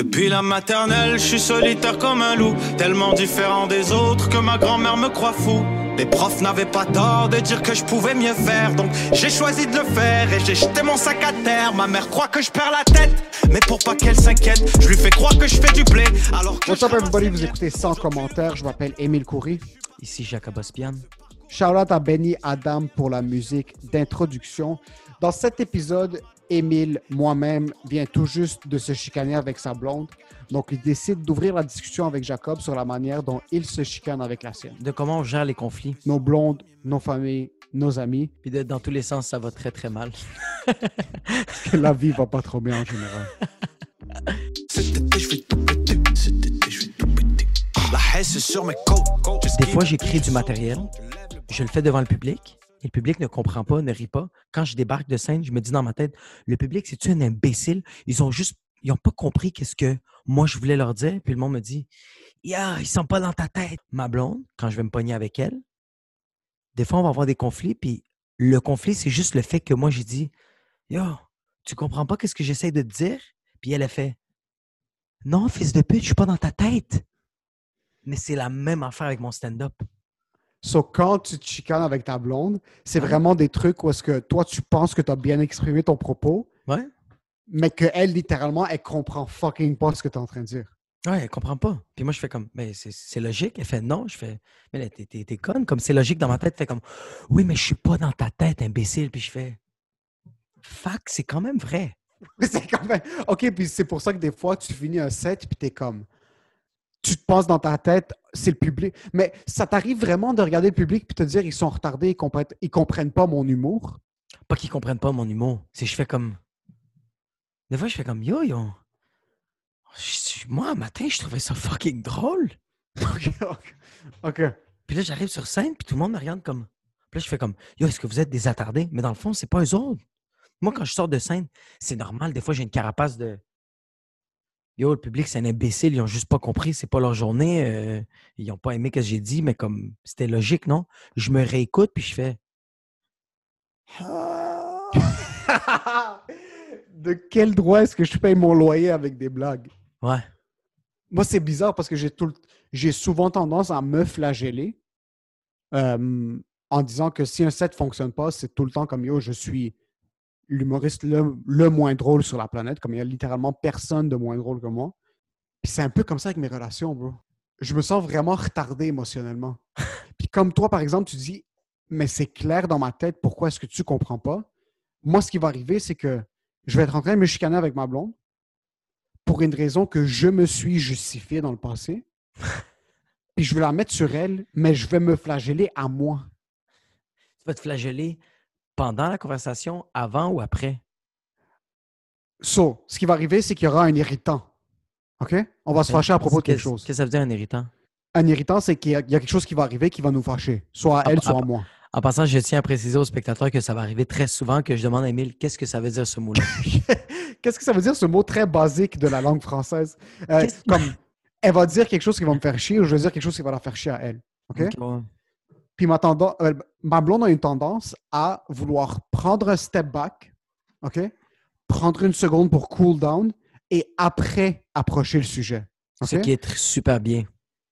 Depuis la maternelle, je suis solitaire comme un loup, tellement différent des autres que ma grand-mère me croit fou. Les profs n'avaient pas tort de dire que je pouvais mieux faire, donc j'ai choisi de le faire et j'ai jeté mon sac à terre. Ma mère croit que je perds la tête, mais pour pas qu'elle s'inquiète, je lui fais croire que je fais du blé. Alors que What's up je everybody, vous écoutez sans commentaire, je m'appelle Émile Coury. Ici Jacob Ospian. Shout out à Benny Adam pour la musique d'introduction. Dans cet épisode, Émile, moi-même, vient tout juste de se chicaner avec sa blonde. Donc, il décide d'ouvrir la discussion avec Jacob sur la manière dont il se chicane avec la sienne. De comment on gère les conflits. Nos blondes, nos familles, nos amis. Puis de- dans tous les sens, ça va très très mal. La vie va pas trop bien en général. Des fois, j'écris du matériel, je le fais devant le public, le public ne comprend pas, ne rit pas. Quand je débarque de scène, je me dis dans ma tête, le public, c'est-tu un imbécile? Ils ont juste, ils n'ont pas compris qu'est-ce que moi je voulais leur dire. Puis le monde me dit, ya, ils sont pas dans ta tête. Ma blonde, quand je vais me pogner avec elle, des fois, on va avoir des conflits, puis le conflit, c'est juste le fait que moi, j'ai dit, yo, tu comprends pas qu'est-ce que j'essaie de te dire? Puis elle a fait, non, fils de pute, je suis pas dans ta tête. Mais c'est la même affaire avec mon stand-up. So, quand tu te chicanes avec ta blonde, c'est vraiment des trucs où est-ce que toi, tu penses que tu as bien exprimé ton propos, Ouais. mais qu'elle, littéralement, elle comprend fucking pas ce que tu es en train de dire. Ouais, elle comprend pas. Puis moi, je fais comme, mais c'est- c'est logique. Elle fait non. Je fais, mais t'es conne. Comme c'est logique dans ma tête. Elle fait comme, oui, mais je suis pas dans ta tête, imbécile. Puis je fais, fuck, c'est quand même vrai. C'est quand même. OK, puis c'est pour ça que des fois, tu finis un set, puis t'es comme. Tu te penses dans ta tête, c'est le public. Mais ça t'arrive vraiment de regarder le public puis te dire, ils sont retardés, ils comprennent, ils comprennent pas mon humour? Pas qu'ils comprennent pas mon humour. C'est je fais comme, des fois, je fais comme, yo, yo. Moi, un matin, je trouvais ça fucking drôle. OK, OK. OK. Puis là, j'arrive sur scène, puis tout le monde me regarde comme. Puis là, je fais comme, yo, est-ce que vous êtes des attardés? Mais dans le fond, c'est pas eux autres. Moi, quand je sors de scène, c'est normal. Des fois, j'ai une carapace de. Yo, le public, c'est un imbécile. Ils ont juste pas compris. C'est pas leur journée. euh, ils ont pas aimé ce que j'ai dit, mais comme c'était logique, non? Je me réécoute, puis je fais. de quel droit est-ce que je paye mon loyer avec des blagues? Ouais. Moi, c'est bizarre parce que j'ai tout j'ai souvent tendance à me flageller euh, en disant que si un set fonctionne pas, c'est tout le temps comme yo, je suis l'humoriste le, le moins drôle sur la planète, comme il y a littéralement personne de moins drôle que moi. Puis c'est un peu comme ça avec mes relations, bro. Je me sens vraiment retardé émotionnellement. Puis comme toi, par exemple, tu dis, mais c'est clair dans ma tête, pourquoi est-ce que tu comprends pas? Moi, ce qui va arriver, c'est que je vais être en train de me chicaner avec ma blonde pour une raison que je me suis justifié dans le passé. Puis je vais la mettre sur elle, mais je vais me flageller à moi. Tu vas te flageller pendant la conversation, avant ou après? So, ce qui va arriver, c'est qu'il y aura un irritant. OK? On va se fâcher à propos de quelque chose. Qu'est-ce que ça veut dire un irritant? Un irritant, c'est qu'il y, a il y a quelque chose qui va arriver qui va nous fâcher. Soit à elle, soit à moi. En passant, je tiens à préciser aux spectateurs que ça va arriver très souvent que je demande à Emile qu'est-ce que ça veut dire ce mot-là? Qu'est-ce que ça veut dire, ce mot très basique de la langue française? Euh, comme, elle va dire quelque chose qui va me faire chier ou je vais dire quelque chose qui va la faire chier à elle. OK? Ok, ouais. Puis ma, tendance, euh, ma blonde a une tendance à vouloir prendre un step back, OK? Prendre une seconde pour cool down et après approcher le sujet. Ce qui est super bien.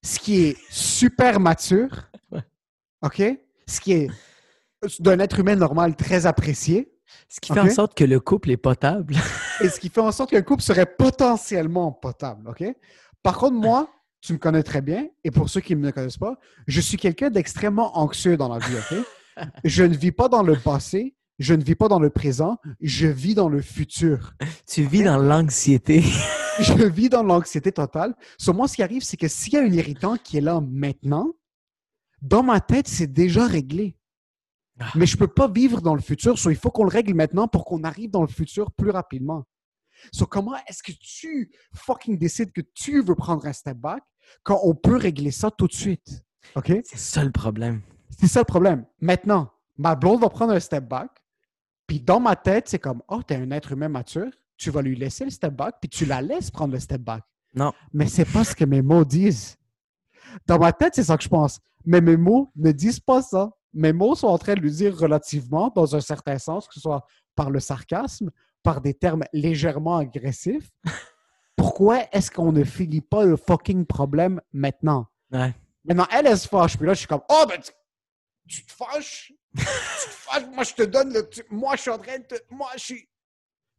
Ce qui est super mature. OK? Ce qui est d'un être humain normal très apprécié Ce qui fait en sorte que le couple est potable. et ce qui fait en sorte qu'un couple serait potentiellement potable, OK? Par contre, moi, tu me connais très bien, et pour ceux qui ne me connaissent pas, je suis quelqu'un d'extrêmement anxieux dans la vie, OK? Je ne vis pas dans le passé, je ne vis pas dans le présent, je vis dans le futur. tu vis dans l'anxiété. Je vis dans l'anxiété totale. Sur moi, ce qui arrive, c'est que s'il y a un irritant qui est là maintenant, dans ma tête, c'est déjà réglé. Ah. Mais je ne peux pas vivre dans le futur, so il faut qu'on le règle maintenant pour qu'on arrive dans le futur plus rapidement. So, comment est-ce que tu fucking décides que tu veux prendre un step back quand on peut régler ça tout de suite? OK? C'est ça le problème. C'est ça le problème. Maintenant, ma blonde va prendre un step back, puis dans ma tête, c'est comme, oh, t'es un être humain mature, tu vas lui laisser le step back, puis tu la laisses prendre le step back. Non. Mais c'est pas ce que mes mots disent. Dans ma tête, c'est ça que je pense. Mais mes mots ne disent pas ça. Mes mots sont en train de lui dire relativement, dans un certain sens, que ce soit par le sarcasme, par des termes légèrement agressifs. pourquoi est-ce qu'on ne finit pas le fucking problème maintenant? Ouais. Maintenant, elle, elle se fâche. Puis là, je suis comme, oh, ben, tu, tu te fâches? tu te fâches? Moi, je te donne le. tu- moi, je suis en train de te. Moi, je suis.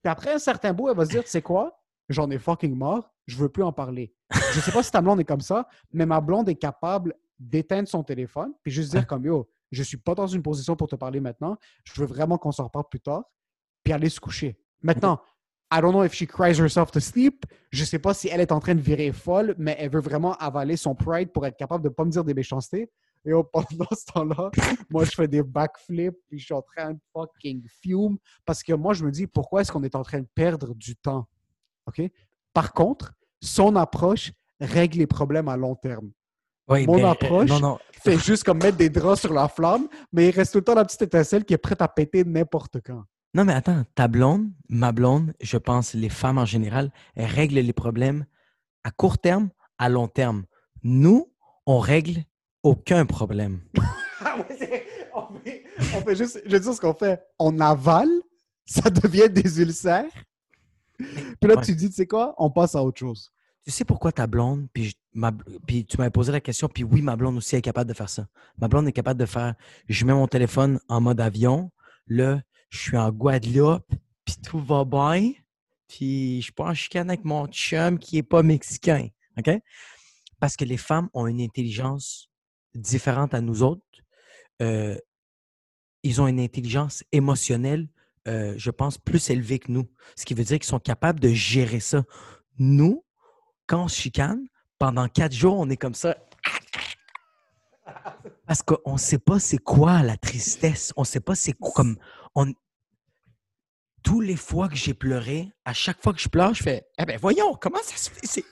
Puis après un certain bout, elle va se dire, tu sais quoi? J'en ai fucking marre. Je veux plus en parler. Je sais pas si ta blonde est comme ça, mais ma blonde est capable d'éteindre son téléphone puis juste dire, comme, yo, je suis pas dans une position pour te parler maintenant. Je veux vraiment qu'on s'en reparle plus tard. Puis aller se coucher. Maintenant, I don't know if she cries herself to sleep. Je sais pas si elle est en train de virer folle, mais elle veut vraiment avaler son pride pour être capable de pas me dire des méchancetés. Et oh, pendant ce temps-là, moi, je fais des backflips, puis je suis en train de fucking fume. Parce que moi, je me dis, pourquoi est-ce qu'on est en train de perdre du temps? OK? Par contre, son approche règle les problèmes à long terme. Oui, Mon euh, approche- non. Fait juste comme mettre des draps sur la flamme, mais il reste tout le temps la petite étincelle qui est prête à péter n'importe quand. Non, mais attends, ta blonde, ma blonde, je pense, les femmes en général, elles règlent les problèmes à court terme, à long terme. Nous, on règle aucun problème. Ah on, fait, on fait juste, je veux dire ce qu'on fait. On avale, ça devient des ulcères. Puis là, Ouais. tu dis, tu sais quoi, on passe à autre chose. Tu sais pourquoi ta blonde, puis, je- ma- puis tu m'avais posé la question, puis oui, ma blonde aussi est capable de faire ça. Ma blonde est capable de faire, je mets mon téléphone en mode avion, là, je suis en Guadeloupe, puis tout va bien, puis je suis pas en chicane avec mon chum qui est pas mexicain, OK? Parce que les femmes ont une intelligence différente à nous autres. Euh, ils ont une intelligence émotionnelle, euh, je pense, plus élevée que nous. Ce qui veut dire qu'ils sont capables de gérer ça. Nous, quand on se chicane, pendant quatre jours, on est comme ça. Parce qu'on ne sait pas c'est quoi la tristesse. On ne sait pas c'est comme. On... Tous les fois que j'ai pleuré, à chaque fois que je pleure, je fais Eh ben voyons, comment ça se fait? C'est,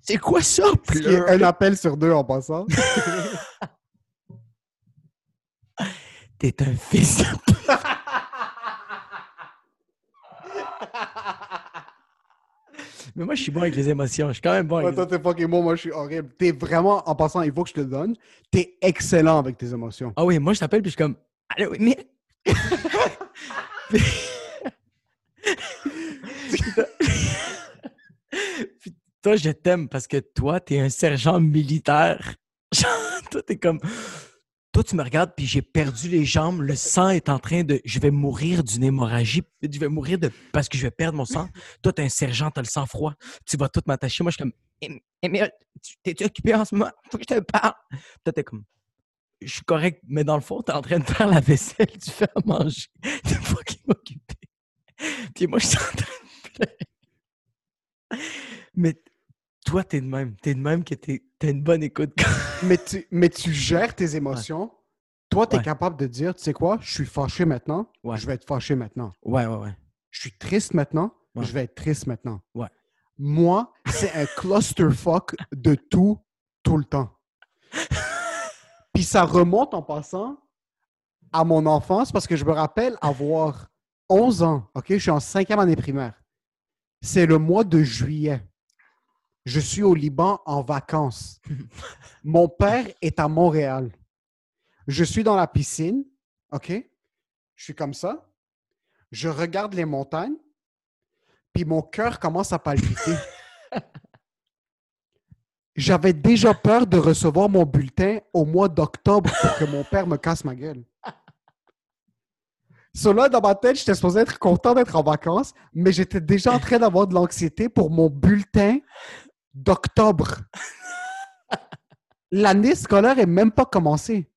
c'est quoi ça, pleurer? un appel sur deux en passant. T'es un fils de pute. Mais moi, je suis bon avec les émotions. Je suis quand même bon Ouais, avec toi, t'es fucking bon, moi, je suis horrible. T'es vraiment, en passant, il faut que je te le donne, t'es excellent avec tes émotions. Ah oui, moi, je t'appelle, puis je suis comme Allô, mais. Puis toi, je t'aime parce que toi, t'es un sergent militaire. Toi, t'es comme. Toi, tu me regardes, puis j'ai perdu les jambes. Le sang est en train de. Je vais mourir d'une hémorragie. Je vais mourir de... parce que je vais perdre mon sang. Toi, t'es un sergent, t'as le sang froid. Tu vas tout m'attacher. Moi, je suis comme. Emile, tu- t'es-tu occupé en ce moment? Faut que je te parle. Toi, t'es comme. Je suis correct, mais dans le fond, t'es en train de faire la vaisselle, tu fais à manger. T'es fucking occupé. Puis moi, je suis en train de. Mais toi, t'es de même. T'es de même que t'es- t'as une bonne écoute. Mais tu, mais tu gères tes émotions. Toi, t'es Ouais. capable de dire, tu sais quoi, je suis fâché maintenant, Ouais. je vais être fâché maintenant. Ouais, ouais, ouais. Je suis triste maintenant, je vais être triste maintenant. Ouais. Moi, c'est un clusterfuck de tout, tout le temps. Puis ça remonte en passant à mon enfance parce que je me rappelle avoir 11 ans, OK? Je suis en cinquième année primaire. C'est le mois de juillet. Je suis au Liban en vacances. Mon père est à Montréal. Je suis dans la piscine, OK? Je suis comme ça. Je regarde les montagnes, puis mon cœur commence à palpiter. J'avais déjà peur de recevoir mon bulletin au mois d'octobre pour que mon père me casse ma gueule. Cela, dans ma tête, j'étais supposé être content d'être en vacances, mais j'étais déjà en train d'avoir de l'anxiété pour mon bulletin d'octobre. L'année scolaire est même pas commencée.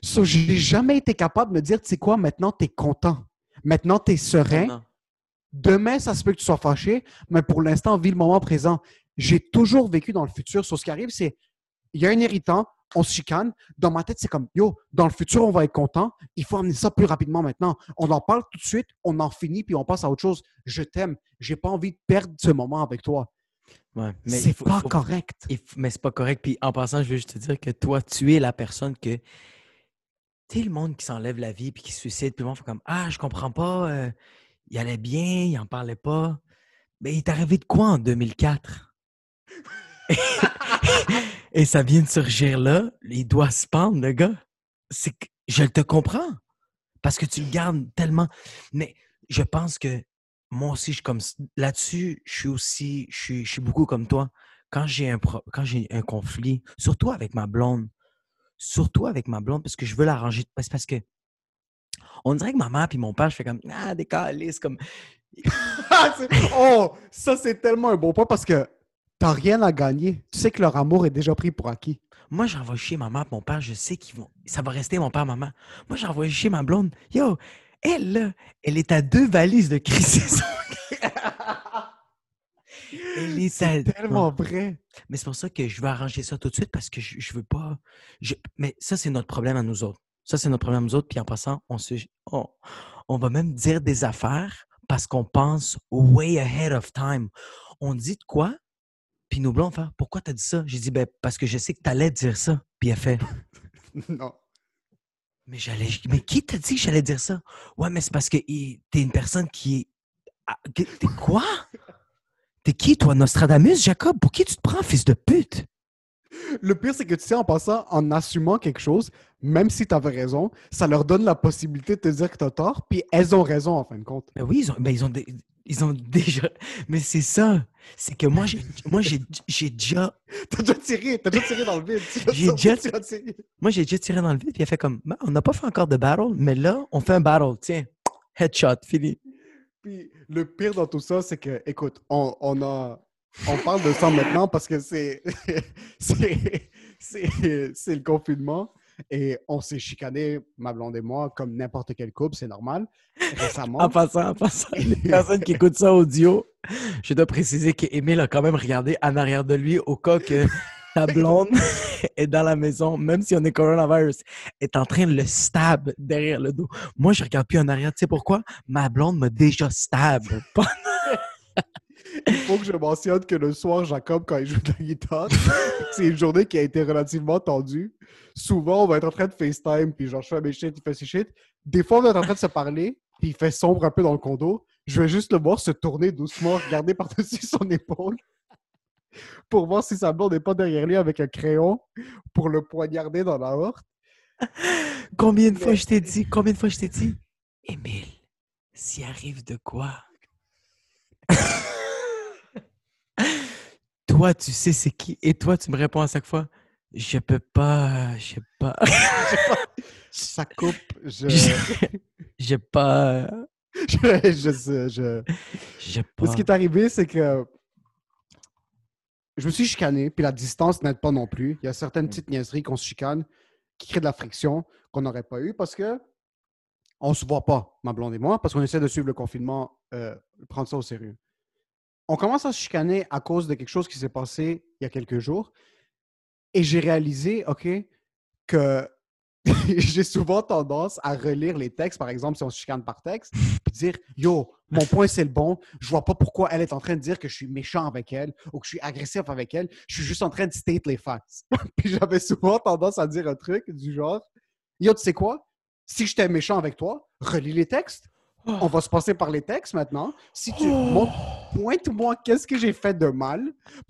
So, j'ai jamais été capable de me dire, tu sais quoi, maintenant, tu es content. Maintenant, tu es serein. Demain, ça se peut que tu sois fâché, mais pour l'instant, vis le moment présent. J'ai toujours vécu dans le futur. Sur ce qui arrive, c'est il y a un irritant, on se chicane. Dans ma tête, c'est comme yo, dans le futur, on va être content. Il faut amener ça plus rapidement maintenant. On en parle tout de suite, on en finit, puis on passe à autre chose. Je t'aime. J'ai pas envie de perdre ce moment avec toi. Ouais, mais C'est pas faut- correct. mais c'est pas correct. Puis en passant, je veux juste te dire que toi, tu es la personne que. Tu sais, le monde qui s'enlève la vie puis qui se suicide, puis le monde fait comme Ah, je comprends pas, euh, il allait bien, il en parlait pas. Mais il est arrivé de quoi en 2004? Et ça vient de surgir là, il doit se pendre, le gars. C'est que je te comprends. Parce que tu le gardes tellement. Mais je pense que moi aussi, je comme là-dessus, je suis aussi, je suis, beaucoup comme toi. Quand j'ai un, pro- quand j'ai un conflit, surtout avec ma blonde, surtout avec ma blonde, parce que je veux l'arranger. C'est parce que on dirait que ma mère puis mon père, je fais comme ah des calices, comme Ah, oh, ça c'est tellement un bon point parce que t'as rien à gagner. Tu sais que leur amour est déjà pris pour acquis. Moi, j'envoie chier ma mère et mon père, je sais qu'ils vont. Ça va rester mon père, maman. Moi, j'envoie chier ma blonde. Yo, elle, là, elle est à deux valises de crise. elle est à. Tellement vrai. Mais c'est pour ça que je veux arranger ça tout de suite parce que je, je veux pas. je- Mais ça, c'est notre problème à nous autres. Ça, c'est notre problème à nous autres. Puis en passant, on, se... on, on va même dire des affaires parce qu'on pense way ahead of time. On dit de quoi? Puis nos blondes font Pourquoi t'as dit ça? J'ai dit ben, parce que je sais que t'allais dire ça. Puis elle fait non. Mais j'allais. Mais qui t'a dit que j'allais dire ça? Ouais, mais c'est parce que t'es une personne qui est. Ah, T'es quoi? T'es qui, toi, Nostradamus, Jacob? Pour qui tu te prends, fils de pute? Le pire, c'est que tu sais, en passant, en assumant quelque chose, même si tu avais raison, ça leur donne la possibilité de te dire que tu as tort, puis elles ont raison en fin de compte. Ben oui, ils ont, ben ils ont, ils ont déjà. Mais c'est ça. C'est que moi, j'ai, moi, j'ai, j'ai déjà. T'as déjà tiré, t'as déjà tiré dans le vide. J'ai déjà-. Moi, j'ai déjà tiré dans le vide, puis il a fait comme. Ben, on n'a pas fait encore de battle, mais là, on fait un battle. Tiens, headshot, fini. Puis le pire dans tout ça, c'est que, écoute, on, on a. On parle de ça maintenant parce que c'est. c'est, c'est, c'est le confinement et on s'est chicané, ma blonde et moi, comme n'importe quel couple, c'est normal. Récemment. En passant, en passant, les personnes qui écoutent ça audio, je dois préciser qu'Émile a quand même regardé en arrière de lui au cas que ta blonde est dans la maison, même si on est coronavirus, est en train de le stab derrière le dos. Moi, je regarde plus en arrière. Tu sais pourquoi? Ma blonde m'a déjà stab. Il faut que je mentionne que le soir, Jacob, quand il joue de la guitare, c'est une journée qui a été relativement tendue. Souvent, on va être en train de FaceTime, puis genre, je fais mes shit, il fait ses shit. Des fois, on va être en train de se parler, puis il fait sombre un peu dans le condo. Je vais juste le voir se tourner doucement, regarder par-dessus son épaule, pour voir si sa blonde n'est pas derrière lui avec un crayon, pour le poignarder dans la horte. Combien de fois je t'ai dit? Combien de fois je t'ai dit? Émile, s'il arrive de quoi? Toi, tu sais c'est qui? Et toi, tu me réponds à chaque fois, je peux pas, je sais pas. Ça coupe, je... J'ai pas. je, je, sais, je, J'ai pas. Ce qui est arrivé, c'est que je me suis chicané, puis la distance n'aide pas non plus. Il y a certaines petites niaiseries qu'on se chicane qui créent de la friction qu'on n'aurait pas eu parce que on se voit pas, ma blonde et moi, parce qu'on essaie de suivre le confinement, euh, prendre ça au sérieux. On commence à se chicaner à cause de quelque chose qui s'est passé il y a quelques jours. Et j'ai réalisé, OK, que j'ai souvent tendance à relire les textes, par exemple, si on se par texte, puis dire Yo, mon point c'est le bon, je vois pas pourquoi elle est en train de dire que je suis méchant avec elle ou que je suis agressif avec elle, je suis juste en train de state les facts. puis j'avais souvent tendance à dire un truc du genre Yo, tu sais quoi? Si j'étais méchant avec toi, relis les textes. On va se passer par les textes maintenant. Si tu montres, pointe-moi qu'est-ce que j'ai fait de mal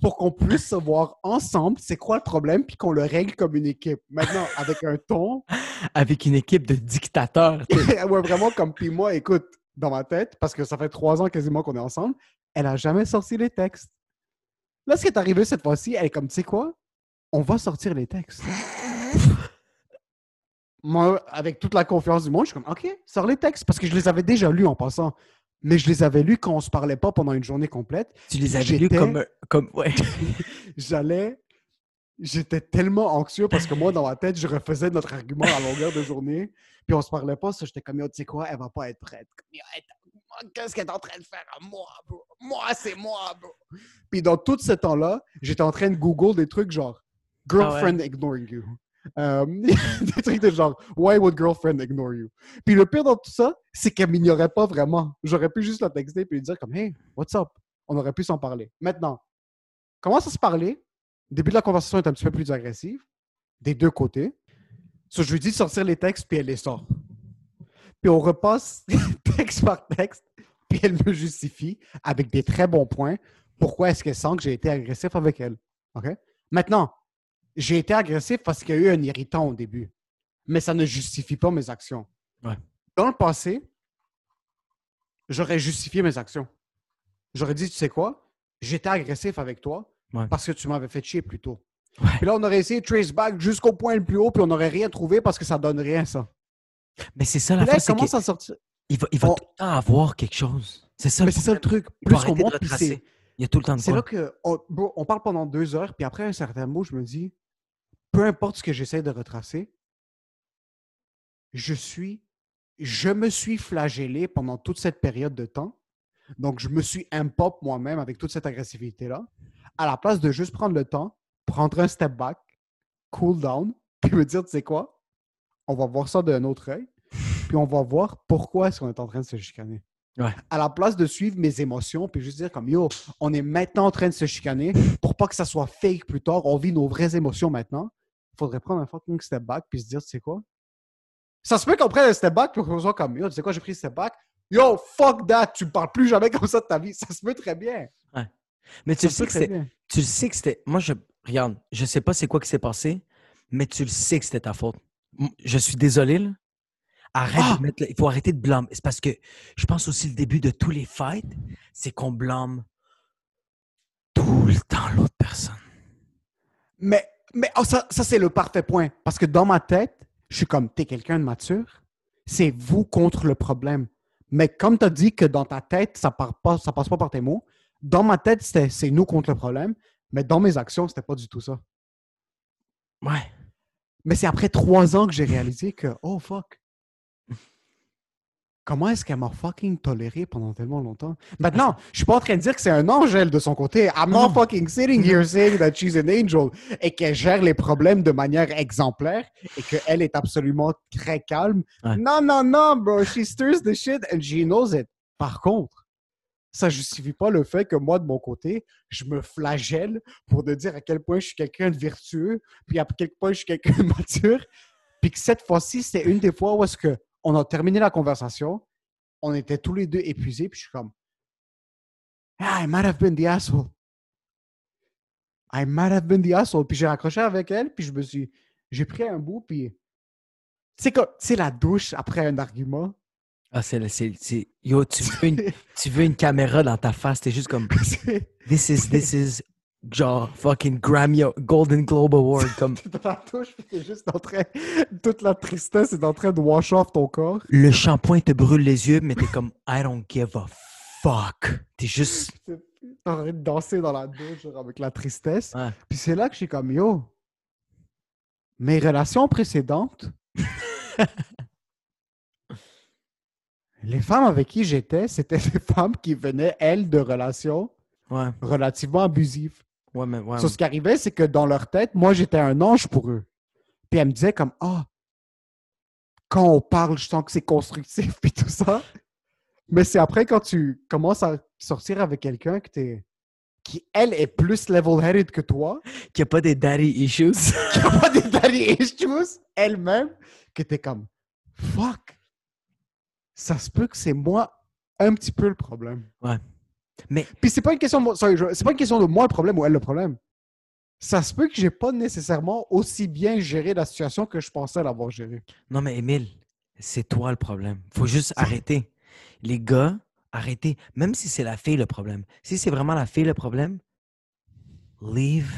pour qu'on puisse savoir ensemble c'est quoi le problème? Puis qu'on le règle comme une équipe. Maintenant, avec un ton Avec une équipe de dictateurs. ouais, vraiment comme puis moi, écoute, dans ma tête, parce que ça fait trois ans quasiment qu'on est ensemble, elle a jamais sorti les textes. Là, ce qui est arrivé cette fois-ci, elle est comme, tu sais quoi? On va sortir les textes. Moi, avec toute la confiance du monde, je suis comme, OK, sors les textes, parce que je les avais déjà lus en passant. Mais je les avais lus quand on se parlait pas pendant une journée complète. Tu les avais lus comme. un- comme ouais. J'allais... J'étais tellement anxieux parce que moi, dans ma tête, je refaisais notre argument à longueur de journée. Puis on se parlait pas, ça, j'étais comme, tu sais quoi, elle va pas être prête. Qu'est-ce qu'elle est en train de faire à moi, bro? Moi, c'est moi, bro. Puis dans tout ce temps-là, j'étais en train de Google des trucs genre girlfriend ignoring you. Euh, des trucs de genre Why would girlfriend ignore you? Puis le pire dans tout ça, c'est qu'elle m'ignorait pas vraiment. J'aurais pu juste la texter puis lui dire comme Hey, what's up? On aurait pu s'en parler. Maintenant, commence à se parler? Le début de la conversation est un petit peu plus agressive, des deux côtés. So, je lui dis de sortir les textes, puis elle les sort. Puis on repasse texte par texte, puis elle me justifie avec des très bons points pourquoi est-ce qu'elle sent que j'ai été agressif avec elle. Maintenant, j'ai été agressif parce qu'il y a eu un irritant au début, mais ça ne justifie pas mes actions. Ouais. Dans le passé, j'aurais justifié mes actions. J'aurais dit, tu sais quoi, j'étais agressif avec toi Ouais. parce que tu m'avais fait chier plus tôt. Ouais. Puis là, on aurait essayé de trace back jusqu'au point le plus haut, puis on n'aurait rien trouvé parce que ça donne rien, ça. Mais c'est ça la là, il qu'il à sortir. va, il va on- tout le temps avoir quelque chose. C'est ça Mais c'est ça le truc. Il Plus qu'on monte, puis c'est. retracer. Il y a tout le temps de C'est là que on, bro, on parle pendant deux heures, puis après un certain mot, je me dis, peu importe ce que j'essaie de retracer, je suis, je me suis flagellé pendant toute cette période de temps. Donc, je me suis impop moi-même avec toute cette agressivité-là, à la place de juste prendre le temps, prendre un step back, cool down, puis me dire, tu sais quoi, on va voir ça d'un autre œil, puis on va voir pourquoi est-ce qu'on est en train de se chicaner. Ouais. À la place de suivre mes émotions, puis juste dire comme, yo, on est maintenant en train de se chicaner pour pas que ça soit fake plus tard. On vit nos vraies émotions maintenant. Il faudrait prendre un fucking step back puis se dire, tu sais quoi? Ça se peut qu'on prenne un step back pour qu'on soit comme, yo, tu sais quoi, j'ai pris un step back. Yo, fuck that! Tu me parles plus jamais comme ça de ta vie. Ça se peut très bien. Mais tu le sais que. Tu le sais que c'était. Moi, je. Regarde, je sais pas c'est quoi qui s'est passé, mais tu le sais que c'était ta faute. Je suis désolé, là. Arrête Ah! de mettre. Il faut arrêter de blâmer. C'est parce que je pense aussi le début de tous les fights, c'est qu'on blâme tout le temps l'autre personne. Mais, mais oh, ça, ça c'est le parfait point. Parce que dans ma tête, je suis comme, t'es quelqu'un de mature, c'est vous contre le problème. Mais comme tu as dit que dans ta tête, ça part pas, ça passe pas par tes mots, dans ma tête, c'était c'est nous contre le problème. Mais dans mes actions, c'était pas du tout ça. Ouais. Mais c'est après trois ans que j'ai réalisé que, oh fuck. Comment est-ce qu'elle m'a fucking toléré pendant tellement longtemps? Maintenant, je suis pas en train de dire que c'est un ange, elle, de son côté. I'm not fucking sitting here saying that she's an angel et qu'elle gère les problèmes de manière exemplaire et qu'elle est absolument très calme. Ouais. Non, non, non, bro. She stirs the shit and she knows it. Par contre, ça justifie pas le fait que moi, de mon côté, je me flagelle pour te dire à quel point je suis quelqu'un de vertueux, puis à quel point je suis quelqu'un de mature, puis que cette fois-ci, c'est une des fois où est-ce que on a terminé la conversation, on était tous les deux épuisés, puis je suis comme, ah, I might have been the asshole. I might have been the asshole. Puis j'ai raccroché avec elle, puis je me suis, j'ai pris un bout, puis c'est comme, c'est la douche après un argument. Ah, c'est. le- c'est- Yo, tu veux, une, tu veux une caméra dans ta face, t'es juste comme. This is. This is. Genre, fucking Grammy, Golden Globe Award. Comme. T'es dans la douche, puis t'es juste en train, toute la tristesse est en train de wash off ton corps. Le shampoing te brûle les yeux, mais t'es comme. I don't give a fuck. T'es juste. T'es en train de danser dans la douche genre, avec la tristesse. Ouais. Puis c'est là que je suis comme, yo, mes relations précédentes, les femmes avec qui j'étais, c'était des femmes qui venaient, elles, de relations Ouais. relativement abusives. Ouais, mais. Ouais. So, ce qui arrivait, c'est que dans leur tête, moi, j'étais un ange pour eux. Puis elles me disaient comme, ah, quand on parle, je sens que c'est constructif, puis tout ça. Mais c'est après, quand tu commences à sortir avec quelqu'un que t'es qui, elle, est plus level-headed que toi, Qu'il n'y a pas des daddy issues. qui n'a pas des daddy issues, elle-même, que t'es comme, fuck, ça se peut que c'est moi un petit peu le problème. Mais Puis c'est pas une question de c'est pas une question de moi le problème ou elle le problème. Ça se peut que j'ai pas nécessairement aussi bien géré la situation que je pensais l'avoir gérée. non, mais Émile, c'est toi le problème. faut juste arrêter. Les gars, arrêtez. Même si c'est la fille le problème. Si c'est vraiment la fille le problème, leave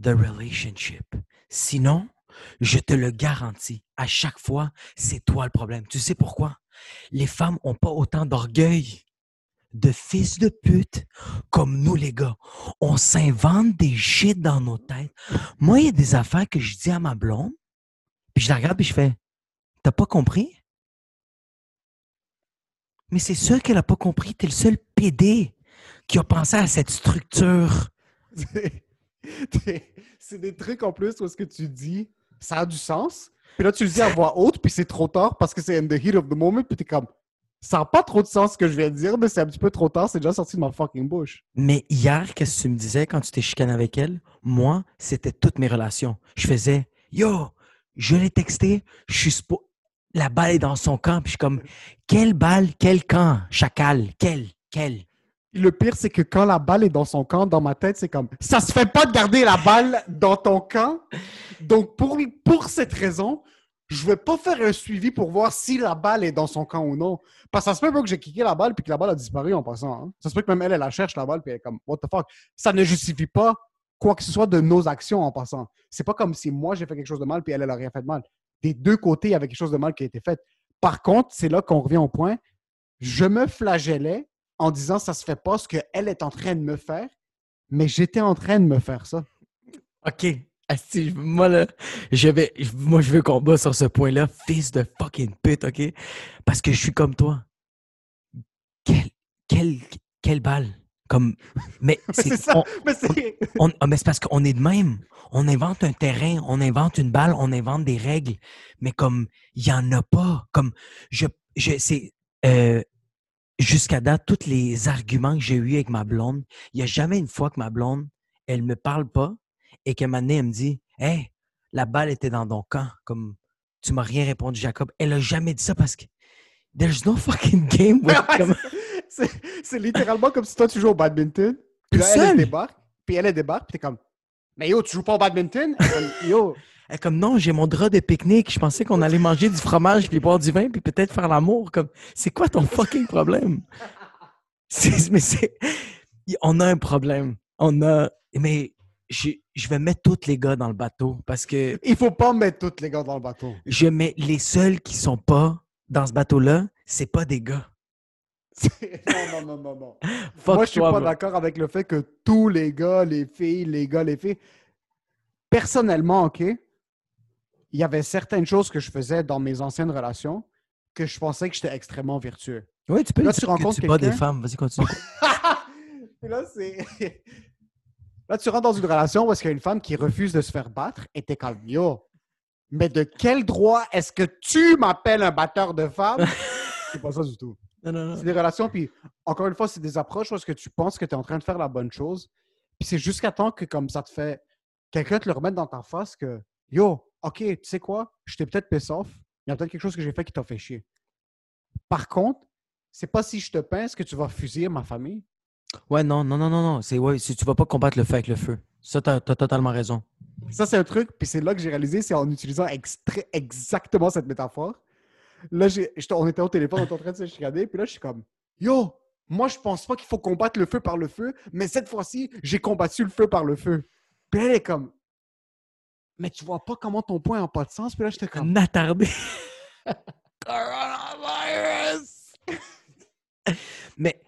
the relationship. Sinon, je te le garantis, à chaque fois, c'est toi le problème. Tu sais pourquoi? Les femmes ont pas autant d'orgueil de fils de pute comme nous, les gars. On s'invente des shit dans nos têtes. Moi, il y a des affaires que je dis à ma blonde, puis je la regarde puis je fais T'as pas compris? Mais c'est sûr qu'elle a pas compris. T'es le seul PD qui a pensé à cette structure. c'est des trucs en plus où ce que tu dis, ça a du sens. Puis là, tu le dis à voix haute, puis c'est trop tard parce que c'est in the heat of the moment, puis t'es comme, ça n'a pas trop de sens ce que je viens de dire, mais c'est un petit peu trop tard, c'est déjà sorti de ma fucking bouche. Mais hier, qu'est-ce que tu me disais quand tu t'es chicané avec elle? Moi, c'était toutes mes relations. Je faisais Yo, je l'ai texté, je suis spo- La balle est dans son camp. Puis je suis comme Quelle balle? Quel camp? Chacal? Quel? Quel? Le pire, c'est que quand la balle est dans son camp, dans ma tête, c'est comme ça se fait pas de garder la balle dans ton camp. Donc, pour, pour cette raison, je vais pas faire un suivi pour voir si la balle est dans son camp ou non. Parce que ça se peut pas que j'ai kické la balle puis que la balle a disparu en passant. hein. Ça se peut que même elle, elle la cherche la balle puis elle est comme What the fuck? Ça ne justifie pas quoi que ce soit de nos actions en passant. C'est pas comme si moi j'ai fait quelque chose de mal puis elle, elle rien fait de mal. Des deux côtés, il y avait quelque chose de mal qui a été fait. Par contre, c'est là qu'on revient au point. Je me flagellais en disant ça se fait pas ce qu'elle est en train de me faire, mais j'étais en train de me faire ça. OK. Asti, moi, là, je vais, moi, je veux qu'on bat sur ce point-là, fils de fucking pute, OK? Parce que je suis comme toi. Quelle, quelle, quelle balle. Comme, mais C'est ça. on- Mais c'est. on- ah, parce qu'on est de même. On invente un terrain, on invente une balle, on invente des règles. Mais comme, il n'y en a pas. Comme, je, je, c'est, euh, jusqu'à date, tous les arguments que j'ai eus avec ma blonde, il n'y a jamais une fois que ma blonde, elle me parle pas et moment donné, elle me dit, hey, la balle était dans ton camp. Comme, tu m'as rien répondu, Jacob. Elle a jamais dit ça parce que there's no fucking game. comme- C'est c'est littéralement comme si toi tu joues au badminton, puis là, elle, débarque, puis elle, elle débarque, puis t'es comme Mais yo, tu joues pas au badminton? Elle est comme, Yo, Elle est comme non, j'ai mon drap de pique-nique. Je pensais qu'on allait manger du fromage, puis boire du vin, puis peut-être faire l'amour. Comme, c'est quoi ton fucking problème? Mais c'est, on a un problème. On a, mais je, je vais mettre tous les gars dans le bateau parce que il faut pas mettre tous les gars dans le bateau. je mets les seuls qui sont pas dans ce bateau-là, c'est pas des gars. non, non, non, non, non. Fuck Moi, je suis toi, pas d'accord avec le fait que tous les gars, les filles, les gars, les filles. Personnellement, OK, il y avait certaines choses que je faisais dans mes anciennes relations que je pensais que j'étais extrêmement vertueux. Oui, tu peux Là, dire tu que rencontres tu bats des femmes. Vas-y, continue. Là, c'est. Là, tu rentres dans une relation parce qu'il y a une femme qui refuse de se faire battre et t'es comme Yo, mais de quel droit est-ce que tu m'appelles un batteur de femmes? c'est pas ça du tout. non, non, non. C'est des relations, puis encore une fois, c'est des approches parce que tu penses que tu es en train de faire la bonne chose. Puis c'est jusqu'à temps que comme ça te fait quelqu'un te le remette dans ta face que Yo, OK, tu sais quoi? Je t'ai peut-être piss off. Il y a peut-être quelque chose que j'ai fait qui t'a fait chier. Par contre, c'est pas si je te pince que tu vas fusiller ma famille. Ouais, non, non, non, non, non. C'est, ouais, si tu vas pas combattre le feu avec le feu. Ça, t'as, t'as totalement raison. Ça, c'est un truc, puis c'est là que j'ai réalisé, c'est en utilisant exactement cette métaphore. Là, j'ai- j'étais- on était au téléphone, on était en train de se chicaner, puis là, je suis comme Yo, moi, je pense pas qu'il faut combattre le feu par le feu, mais cette fois-ci, j'ai combattu le feu par le feu. Puis elle est comme Mais tu vois pas comment ton point n'a pas de sens, puis là, j'étais comme attardé. Coronavirus! Mais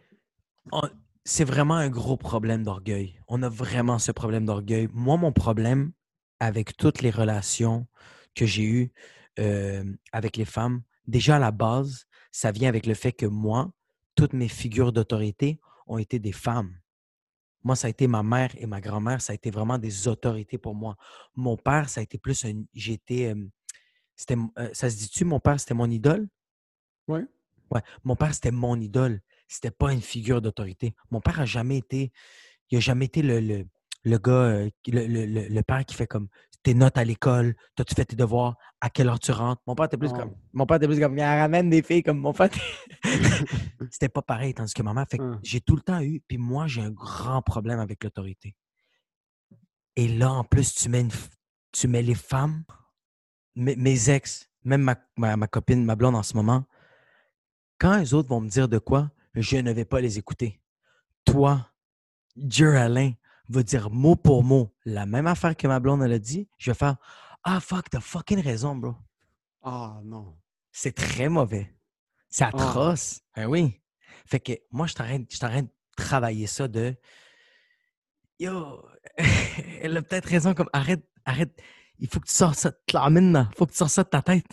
on- c'est vraiment un gros problème d'orgueil. On a vraiment ce problème d'orgueil. Moi, mon problème avec toutes les relations que j'ai eues euh, avec les femmes, déjà à la base, ça vient avec le fait que moi, toutes mes figures d'autorité ont été des femmes. Moi, ça a été ma mère et ma grand-mère, ça a été vraiment des autorités pour moi. Mon père, ça a été plus un. J'étais. euh, c'était, euh, ça se dit-tu, mon père, c'était mon idole? Ouais. Ouais. Mon père, c'était mon idole. C'était pas une figure d'autorité. Mon père a jamais été. Il a jamais été le, le, le gars, euh, le, le- père qui fait comme tes notes à l'école, t'as-tu fait tes devoirs, à quelle heure tu rentres? Mon père était plus Oh. comme. Mon père était plus comme, il ramène des filles comme mon père. C'était pas pareil, tandis que maman, fait Hum. j'ai tout le temps eu, puis moi, j'ai un grand problème avec l'autorité. Et là, en plus, tu mets, une tu mets les femmes, mes, mes ex, même ma, ma, ma copine, ma blonde en ce moment, quand les autres vont me dire de quoi, je ne vais pas les écouter. Toi, Dieu Alain, va dire mot pour mot la même affaire que ma blonde, elle a dit, je vais faire Ah, fuck, t'as fucking raison, bro. Ah non. C'est très mauvais. C'est Ah. atroce. Ben oui. Fait que moi, je t'arrête, je t'arrête de travailler ça de Yo, elle a peut-être raison, comme arrête, arrête. Il faut que tu sortes ça de la mine, là. Il faut que tu sortes ça de ta tête.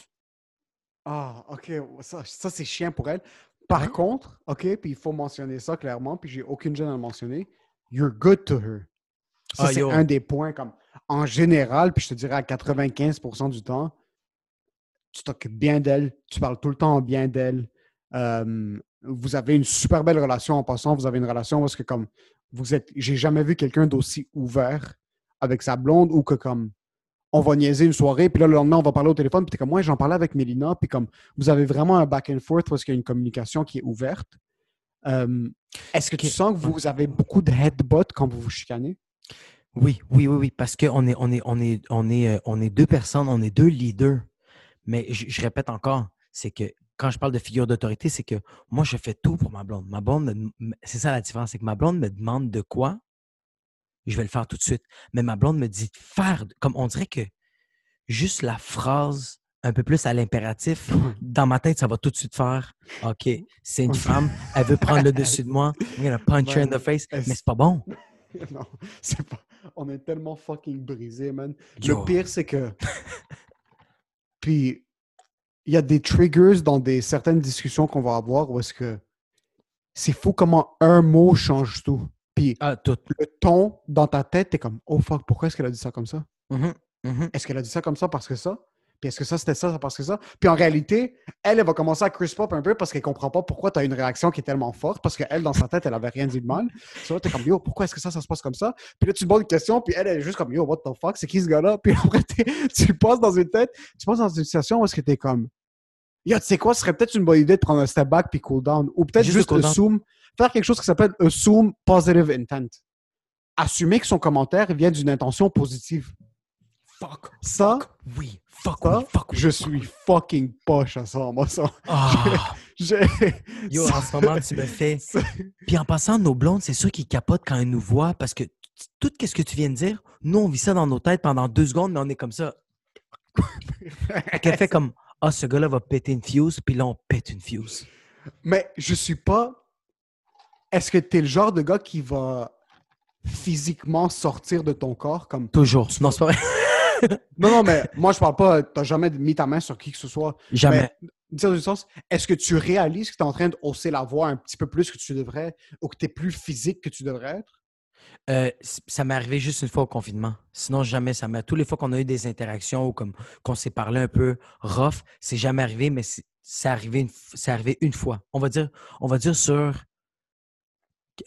Ah, OK. Ça, ça, c'est chiant pour elle. Par contre, OK, puis il faut mentionner ça clairement, puis j'ai aucune gêne à le mentionner. You're good to her. Ça, Ah, c'est un des points comme en général, puis je te dirais à 95% du temps, tu t'occupes bien d'elle, tu parles tout le temps bien d'elle. Euh, vous avez une super belle relation en passant, vous avez une relation parce que comme vous êtes, j'ai jamais vu quelqu'un d'aussi ouvert avec sa blonde ou que comme on va niaiser une soirée, puis là, le lendemain, on va parler au téléphone, puis t'es comme, moi, j'en parlais avec Mélina, puis comme, vous avez vraiment un back and forth parce qu'il y a une communication qui est ouverte. Euh, Est-ce que tu sens que vous avez beaucoup de headbutt quand vous vous chicanez? Oui, oui, oui, oui, parce qu'on est, on est, on est, on est, euh, on est deux personnes, on est deux leaders. Mais je, je répète encore, c'est que quand je parle de figure d'autorité, c'est que moi, je fais tout pour ma blonde. Ma blonde, c'est ça la différence, c'est que ma blonde me demande de quoi, je vais le faire tout de suite. Mais ma blonde me dit de faire, comme on dirait que juste la phrase un peu plus à l'impératif, dans ma tête, ça va tout de suite faire OK, c'est une femme, elle veut prendre le dessus de moi, I'm gonna punch her in the face. Mais c'est pas bon. non, c'est pas. On est tellement fucking brisé, man. Yo. Le pire, c'est que. Puis, il y a des triggers dans des certaines discussions qu'on va avoir où est-ce que c'est fou comment un mot change tout. Puis, Ah, tout. le ton dans ta tête, t'es comme, oh fuck, pourquoi est-ce qu'elle a dit ça comme ça? Mhm, mhm. Est-ce qu'elle a dit ça comme ça parce que ça? Puis est-ce que ça, c'était ça, ça parce que ça? Puis en réalité, elle, elle va commencer à crisp up un peu parce qu'elle comprend pas pourquoi tu as une réaction qui est tellement forte parce qu'elle, dans sa tête, elle avait rien dit de mal. So là, t'es comme, yo, pourquoi est-ce que ça, ça se passe comme ça? Puis là, tu poses une question, puis elle, elle est juste comme, yo, what the fuck, c'est qui ce gars-là? Puis après, tu passes dans une tête, tu passes dans une situation où est-ce que t'es comme, yo, tu sais quoi, ce serait peut-être une bonne idée de prendre un step back puis cool down. Ou peut-être Juste juste cool assume, faire quelque chose qui s'appelle assume positive intent. Assumer que son commentaire vient d'une intention positive. Fuck. Ça, fuck, oui. Fuck, ça, oui. Fuck, oui. je suis fucking poche à ça, moi, ça. Ah. Je- Yo, en ce moment, tu me fais. Puis en passant, nos blondes, c'est sûr qu'ils capotent quand elles nous voient parce que tout ce que tu viens de dire, nous, on vit ça dans nos têtes pendant deux secondes, mais on est comme ça. Qu'elle fait comme Ah, ce gars-là va péter une fuse, puis là, on pète une fuse. Mais je suis pas. Est-ce que tu es le genre de gars qui va physiquement sortir de ton corps comme. Toujours. Non, c'est pas vrai. Non, non, mais moi, je parle pas. Tu jamais mis ta main sur qui que ce soit. Jamais. Mais, dans le sens, est-ce que tu réalises que tu es en train de hausser la voix un petit peu plus que tu devrais ou que tu es plus physique que tu devrais être? Euh, ça m'est arrivé juste une fois au confinement. Sinon, jamais ça m'est. Tous les fois qu'on a eu des interactions ou comme qu'on s'est parlé un peu rough, c'est jamais arrivé, mais c'est arrivé, une arrivé une fois. On va dire, on va dire sur,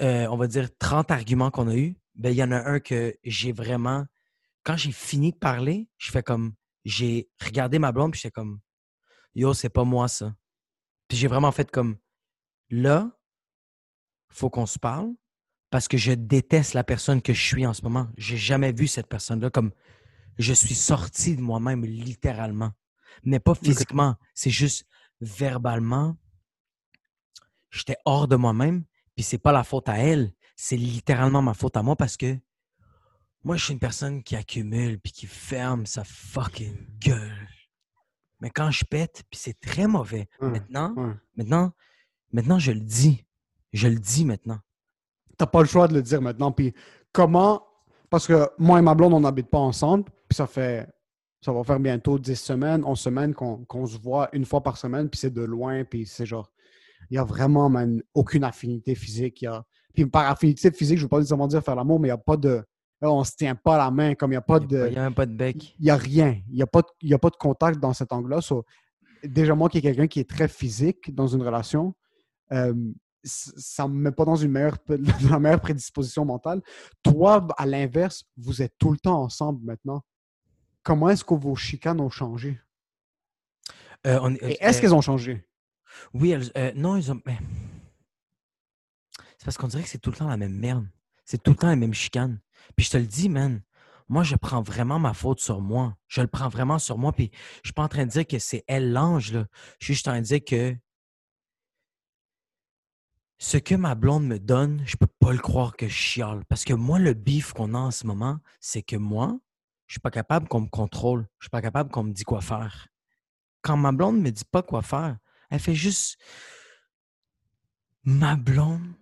euh, on va dire 30 arguments qu'on a eu, ben il y en a un que j'ai vraiment, quand j'ai fini de parler, je fais comme, j'ai regardé ma blonde puis j'étais comme, yo, c'est pas moi ça. Puis j'ai vraiment fait comme, là, faut qu'on se parle parce que je déteste la personne que je suis en ce moment. J'ai jamais vu cette personne-là comme je suis sorti de moi-même littéralement, mais pas physiquement. C'est juste verbalement. J'étais hors de moi-même, puis c'est pas la faute à elle, c'est littéralement ma faute à moi parce que moi je suis une personne qui accumule puis qui ferme sa fucking gueule. Mais quand je pète, puis c'est très mauvais. Ouais, Maintenant, ouais. maintenant, maintenant je le dis. Je le dis maintenant. T'as pas le choix de le dire maintenant. Puis comment. Parce que moi et ma blonde, on n'habite pas ensemble. Puis ça fait. Ça va faire bientôt 10 semaines, 11 semaines qu'on se voit une fois par semaine. Puis c'est de loin. Puis c'est genre. Il n'y a vraiment man, aucune affinité physique. Y a... Puis par affinité physique, je ne veux pas nécessairement dire faire l'amour, mais il n'y a pas de. là, on se tient pas la main, comme il n'y a pas Il n'y de. a même pas de bec. Il n'y a rien. Il n'y a, pas de- y a pas de contact dans cet angle-là. So, déjà, moi qui est quelqu'un qui est très physique dans une relation, euh, ça ne me met pas dans une meilleure, dans la meilleure prédisposition mentale. Toi, à l'inverse, vous êtes tout le temps ensemble maintenant. Comment est-ce que vos chicanes ont changé? Euh, on Et est-ce euh, qu'elles ont changé? Oui, elles- euh, non, ils ont. mais- C'est parce qu'on dirait que c'est tout le temps la même merde. C'est tout le temps la même chicane. Puis je te le dis, man, moi, je prends vraiment ma faute sur moi. Je le prends vraiment sur moi. Puis je suis pas en train de dire que c'est elle l'ange, là. Je suis juste en train de dire que ce que ma blonde me donne, je peux pas le croire que je chiale. Parce que moi, le bif qu'on a en ce moment, c'est que moi, je suis pas capable qu'on me contrôle. Je suis pas capable qu'on me dise quoi faire. Quand ma blonde me dit pas quoi faire, elle fait juste. Ma blonde,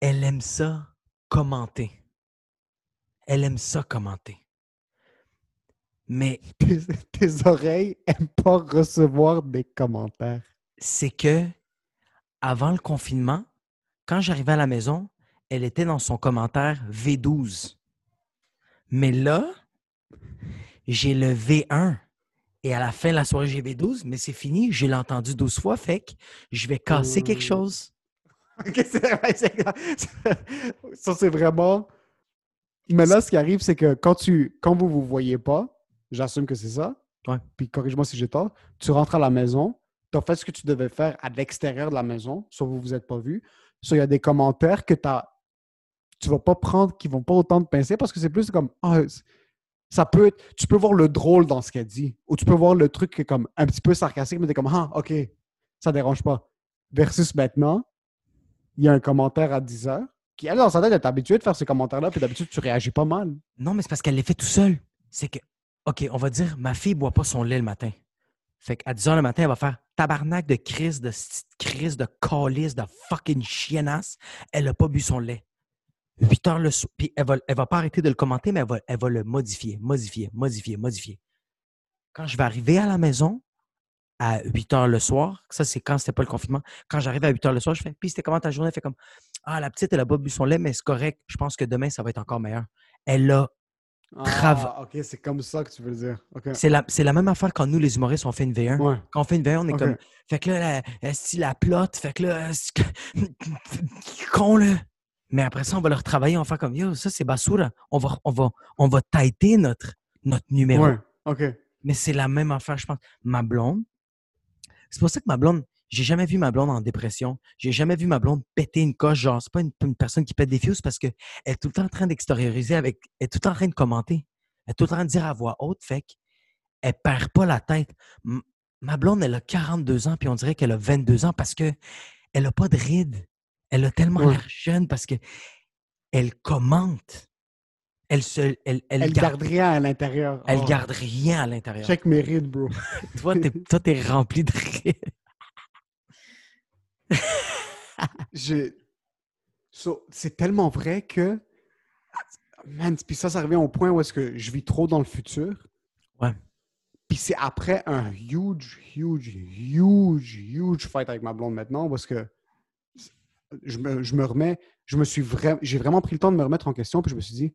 elle aime ça commenter. Elle aime ça commenter. Mais Tes, tes oreilles n'aiment pas recevoir des commentaires. c'est que avant le confinement, quand j'arrivais à la maison, elle était dans son commentaire V12. Mais là, j'ai le V1. Et à la fin de la soirée, j'ai V12, mais c'est fini. Je l'ai entendu 12 fois, fait que je vais casser quelque chose. Ça, c'est vraiment. Mais là, ce qui arrive, c'est que quand, tu, quand vous ne vous voyez pas, j'assume que c'est ça. Ouais. Puis corrige-moi si j'ai tort. Tu rentres à la maison, tu as fait ce que tu devais faire à l'extérieur de la maison, sauf que vous vous êtes pas. Soit il y a des commentaires que tu ne vas pas prendre, qui vont pas autant te pincer parce que c'est plus comme c'est- ça peut être, tu peux voir le drôle dans ce qu'elle dit, ou tu peux voir le truc qui est comme un petit peu sarcastique, mais t'es comme, ah, ok, ça dérange pas. Versus maintenant, il y a un commentaire à 10 heures, qui, elle, dans sa tête, elle est habituée de faire ces commentaires-là, puis d'habitude, tu réagis pas mal. Non, mais c'est parce qu'elle les fait tout seul. C'est que, OK, on va dire, ma fille boit pas son lait le matin. Fait qu'à 10 heures le matin, elle va faire tabarnak de crise, de crise, de calice, de fucking chiennasse. Elle a pas bu son lait. 8 heures le soir. Puis elle va, elle va pas arrêter de le commenter, mais elle va, elle va le modifier, modifier, modifier, modifier. Quand je vais arriver à la maison à 8 heures le soir, ça c'est quand c'était pas le confinement, quand j'arrive à 8 heures le soir, je fais, puis c'était comment ta journée? Elle fait comme, ah, la petite, elle a pas bu son lait, mais c'est correct. Je pense que demain, ça va être encore meilleur. Elle a Trava- Ah, ok, c'est comme ça que tu veux le dire. C'est la, la même affaire quand nous, les humoristes, on fait une V1. Ouais. Quand on fait une V1, on est comme. Fait que là, la, esti, la plotte, fait que là, con, là. Mais après ça, on va leur travailler, on va faire comme Yo, ça c'est basura. On va, on va, on va notre, notre numéro. Ouais, ok. Mais c'est la même affaire, je pense. Ma blonde, c'est pour ça que ma blonde, j'ai jamais vu ma blonde en dépression. J'ai jamais vu ma blonde péter une coche. Genre, c'est pas une, une personne qui pète des fuse parce qu'elle est tout le temps en train d'extérioriser avec, elle est tout le temps en train de commenter. Elle est tout le temps en train de dire à voix haute, fait qu'elle perd pas la tête. M- ma blonde, elle a 42 ans, puis on dirait qu'elle a 22 ans parce que elle a pas de rides. Elle a tellement Ouais. l'air jeune parce que elle commente. Elle se, elle, elle, Elle garde, garde rien à l'intérieur. elle Oh. garde rien à l'intérieur. Check mes rides, bro. Toi, t'es, toi, t'es rempli de rire. Je- So, c'est tellement vrai que. Man, puis ça, ça revient au point où est-ce que je vis trop dans le futur. Ouais. Puis c'est après un huge, huge, huge, huge fight avec ma blonde maintenant parce que je me, je me remets, je me suis vraiment, j'ai vraiment pris le temps de me remettre en question puis je me suis dit,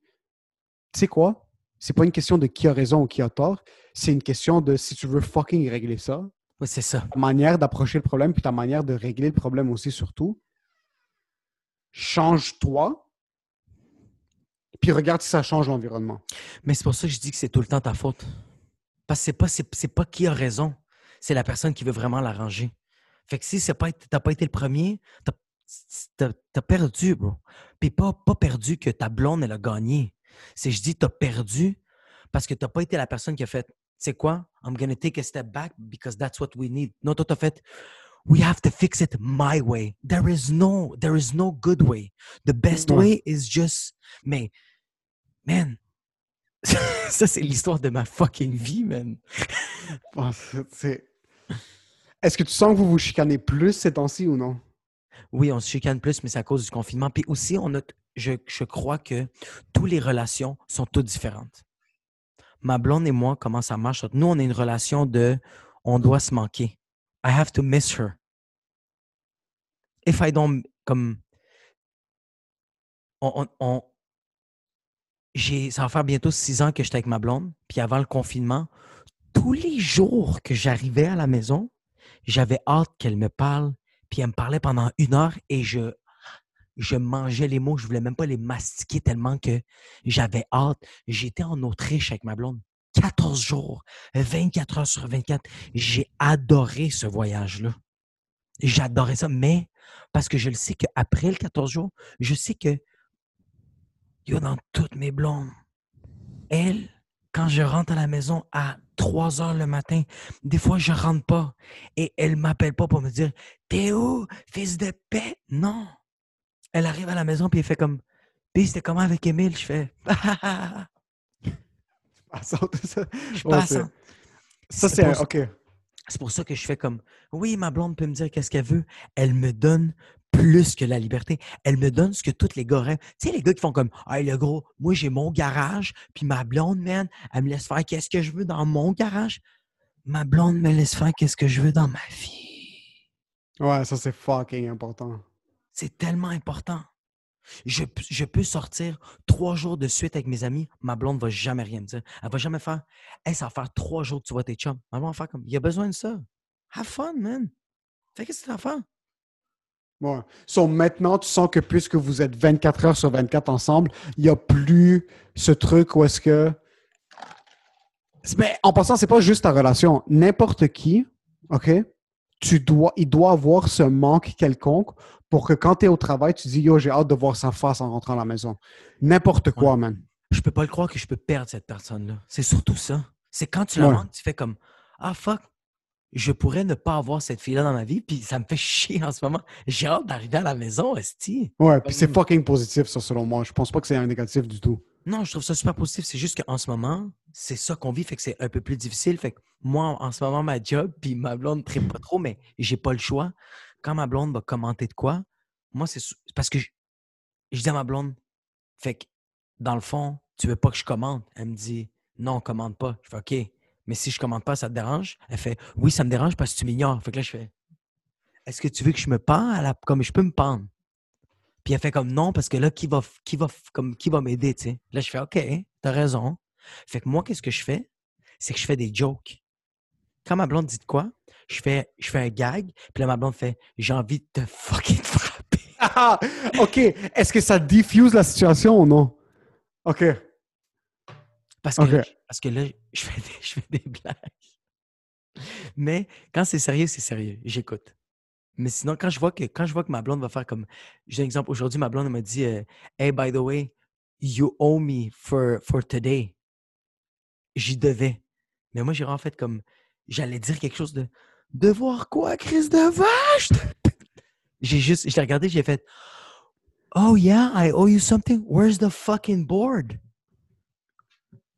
tu sais quoi? C'est pas une question de qui a raison ou qui a tort, c'est une question de si tu veux fucking régler ça, Oui, c'est ça. ta manière d'approcher le problème, puis ta manière de régler le problème aussi, surtout. Change-toi, puis regarde si ça change l'environnement. Mais c'est pour ça que je dis que c'est tout le temps ta faute. Parce que c'est pas, c'est, pas qui a raison. C'est la personne qui veut vraiment l'arranger. Fait que si c'est pas, t'as pas été le premier, t'as, t'as- t'as perdu, bro. Puis pas, pas perdu que ta blonde, elle a gagné. C'est, je dis, t'as perdu parce que t'as pas été la personne qui a fait, sais quoi, I'm gonna take a step back because that's what we need. Non, toi, t'as fait, we have to fix it my way. There is no, there is no good way. The best Ouais. way is just, mais, man, ça, c'est l'histoire de ma fucking vie, man. C'est- c'est- Est-ce que tu sens que vous vous chicanez plus ces temps-ci ou non? Oui, on se chicane plus, mais c'est à cause du confinement. Puis aussi, on a, je, je crois que toutes les relations sont toutes différentes. Ma blonde et moi, comment ça marche? Nous, on a une relation de on doit se manquer. I have to miss her. If I don't, comme, on, on- ça va faire bientôt six ans que j'étais avec ma blonde. Puis avant le confinement, tous les jours que j'arrivais à la maison, j'avais hâte qu'elle me parle. Puis elle me parlait pendant une heure et je, je mangeais les mots. Je voulais même pas les mastiquer tellement que j'avais hâte. J'étais en Autriche avec ma blonde. 14 jours, 24 heures sur 24. J'ai adoré ce voyage-là. J'adorais ça, mais parce que je le sais qu'après le 14 jours, je sais que yo, dans toutes mes blondes, elle, quand je rentre à la maison à 3 heures le matin, des fois, je rentre pas et elle m'appelle pas pour me dire T'es où, fils de paix? Non. Elle arrive à la maison puis elle fait comme Puis c'était comment avec Émile? Je fais Passante, ça, Je Ouais, passe. c'est- hein. ça, C'est un- OK. C'est pour ça que je fais comme oui, ma blonde peut me dire qu'est-ce qu'elle veut. Elle me donne plus que la liberté. Elle me donne ce que tous les gars rêvent. Tu sais, les gars qui font comme Hey, le gros, moi j'ai mon garage, puis ma blonde, man, elle me laisse faire qu'est-ce que je veux dans mon garage. Ma blonde me laisse faire qu'est-ce que je veux dans ma vie. Ouais, ça, c'est fucking important. C'est tellement important. Je, peux sortir trois jours de suite avec mes amis, ma blonde va jamais rien me dire. Elle va jamais faire Hey, ça va faire trois jours que tu vois tes chums. Ma blonde va faire comme Il y a besoin de ça. Have fun, man. Fais qu'est-ce que tu as à faire? Ouais. Maintenant, tu sens que puisque vous êtes 24 heures sur 24 ensemble, il n'y a plus ce truc où est-ce que. Mais en passant, c'est pas juste ta relation. N'importe qui, OK? Tu dois, il doit avoir ce manque quelconque pour que quand tu es au travail, tu dis Yo, j'ai hâte de voir sa face en rentrant à la maison. N'importe quoi, man. je peux pas le croire que je peux perdre cette personne-là. C'est surtout ça. C'est quand tu la Ouais. manques, tu fais comme Ah fuck, je pourrais ne pas avoir cette fille-là dans ma vie, puis ça me fait chier en ce moment. J'ai hâte d'arriver à la maison, Esti. Ouais, puis c'est fucking positif, ça, selon moi. Je pense pas que c'est un négatif du tout. Non, je trouve ça super positif. C'est juste qu'en ce moment, c'est ça qu'on vit, fait que c'est un peu plus difficile. Fait que moi, en ce moment, ma job, puis ma blonde ne pas trop, mais j'ai pas le choix. Quand ma blonde va commenter de quoi, moi, c'est parce que je, dis à ma blonde, fait dans le fond, tu veux pas que je commente. Elle me dit, non, commente pas. Je fais, OK, mais si je commente pas, ça te dérange? Elle fait, oui, ça me dérange parce que tu m'ignores. Fait que là, je fais, est-ce que tu veux que je me pends comme je peux me pendre? Puis elle fait comme non, parce que là, qui va, qui va, comme, qui va m'aider, tu sais? Là, je fais OK, t'as raison. Fait que moi, qu'est-ce que je fais? C'est que je fais des jokes. Quand ma blonde dit de quoi, je fais, je fais un gag, puis là, ma blonde fait J'ai envie de te fucking frapper. Ah, OK. Est-ce que ça diffuse la situation ou non? OK. Parce que, là, parce que là, je fais, des, je fais des blagues. Mais quand c'est sérieux, c'est sérieux. J'écoute. Mais sinon, quand je vois que quand je vois que ma blonde va faire comme. J'ai un exemple. Aujourd'hui, ma blonde elle m'a dit euh, Hey, by the way, you owe me for, for today. J'y devais. Mais moi, j'ai en fait comme. J'allais dire quelque chose de. Devoir quoi, Chris de vache? j'ai juste. Je l'ai regardé, j'ai fait Oh yeah, I owe you something. Where's the fucking board?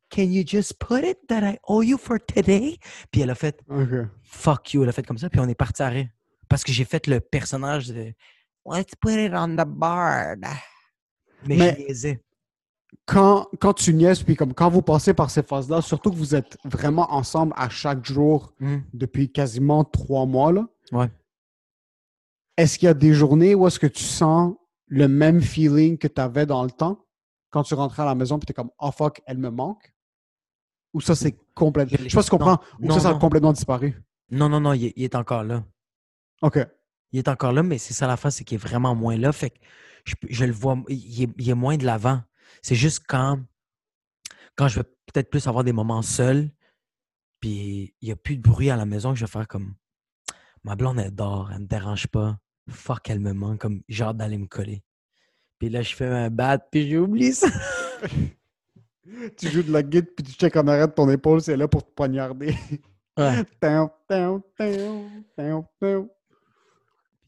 Can you just put it that I owe you for today? Puis elle a fait fuck you, elle a fait comme ça, puis on est parti à rire. Parce que j'ai fait le personnage de Let's put it on the board. Mais, Mais- je niaisais. Quand, quand tu niaises, puis comme quand vous passez par ces phases-là, surtout que vous êtes vraiment ensemble à chaque jour Hmm. depuis quasiment trois mois, là, Ouais. est-ce qu'il y a des journées où est-ce que tu sens le même feeling que tu avais dans le temps quand tu rentrais à la maison puis tu es comme oh fuck, elle me manque? Ou ça c'est complètement. Je sais pas si tu comprends. non, Ou ça, non, ça a non. complètement disparu? Non, non, non, il est encore là. OK. Il est encore là, mais c'est ça la face, c'est qu'il est vraiment moins là. Fait que je, je le vois, il est, il est moins de l'avant. C'est juste quand, quand je vais peut-être plus avoir des moments seuls, puis il n'y a plus de bruit à la maison, que je vais faire comme ma blonde, elle dort, elle me dérange pas. Fuck, elle me manque, comme j'ai hâte d'aller me coller. Puis là, je fais un bat, puis j'oublie ça. Tu joues de la guide puis tu check en arrière de ton épaule, c'est là pour te poignarder. Ouais.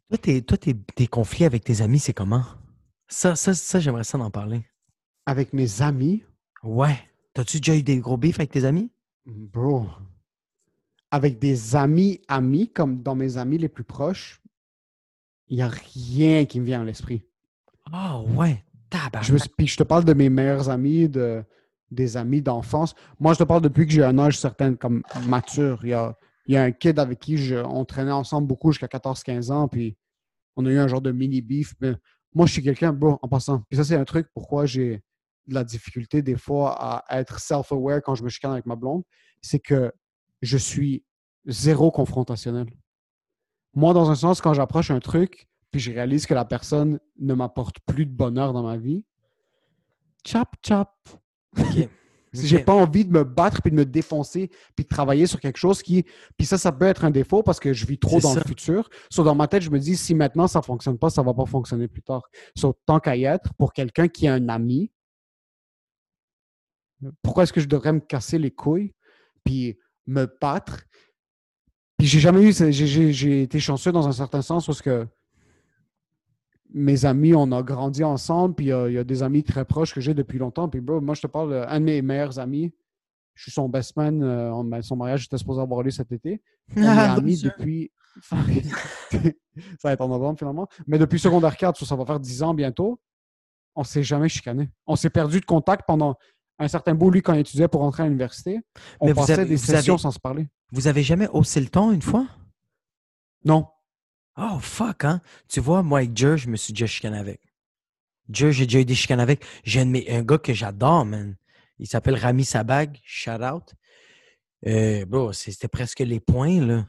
Toi, tes, toi tes, tes conflits avec tes amis, c'est comment? Ça, ça, ça j'aimerais ça d'en parler. Avec mes amis, Ouais. T'as-tu déjà eu des gros bifs avec tes amis? bro, avec des amis amis, comme dans mes amis les plus proches, il n'y a rien qui me vient à l'esprit. Ah ouais. Je, Tabarnak. me suis- puis je te parle de mes meilleurs amis, de, des amis d'enfance. Moi, je te parle depuis que j'ai un âge certain, comme mature. Il y a, il y a un kid avec qui je- on traînait ensemble beaucoup jusqu'à 14-15 ans, puis on a eu un genre de mini-beef. Mais moi, je suis quelqu'un, bon, en passant. Puis ça, c'est un truc pourquoi j'ai de la difficulté des fois à être self-aware quand je me chicane avec ma blonde, c'est que je suis zéro confrontationnel. Moi, dans un sens, quand j'approche un truc, puis je réalise que la personne ne m'apporte plus de bonheur dans ma vie, chop, chop. Si j'ai Ok. pas envie de me battre puis de me défoncer puis de travailler sur quelque chose qui puis ça ça peut être un défaut parce que je vis trop dans ça. le futur. So, dans ma tête, je me dis si maintenant ça fonctionne pas, ça va pas fonctionner plus tard. So, tant qu'à y être pour quelqu'un qui est un ami, pourquoi est-ce que je devrais me casser les couilles puis me battre? Puis j'ai jamais eu j'ai- j'ai j'ai été chanceux dans un certain sens parce que mes amis, on a grandi ensemble, puis il y a- il y, a des amis très proches que j'ai depuis longtemps. Puis, bro, moi, je te parle d'un de mes meilleurs amis. Je suis son best man. euh, on- son mariage était supposé avoir lieu cet été. On est Ah, amis depuis. ça va être en novembre, finalement. Mais depuis secondaire 4, ça va faire 10 ans bientôt. On s'est jamais chicané. On s'est perdu de contact pendant un certain bout, lui, quand il étudiait pour rentrer à l'université. On Mais passait avez- des sessions avez- sans se parler. Vous avez jamais haussé le ton une fois? Non. Oh fuck, hein? Tu vois, moi avec Jer, je me suis déjà chicané avec. Jer, j'ai déjà eu des chicanes avec. J'ai un, gars que j'adore, man. Il s'appelle Rami Sabag, shout out. Euh, bro, c'était presque les points, là.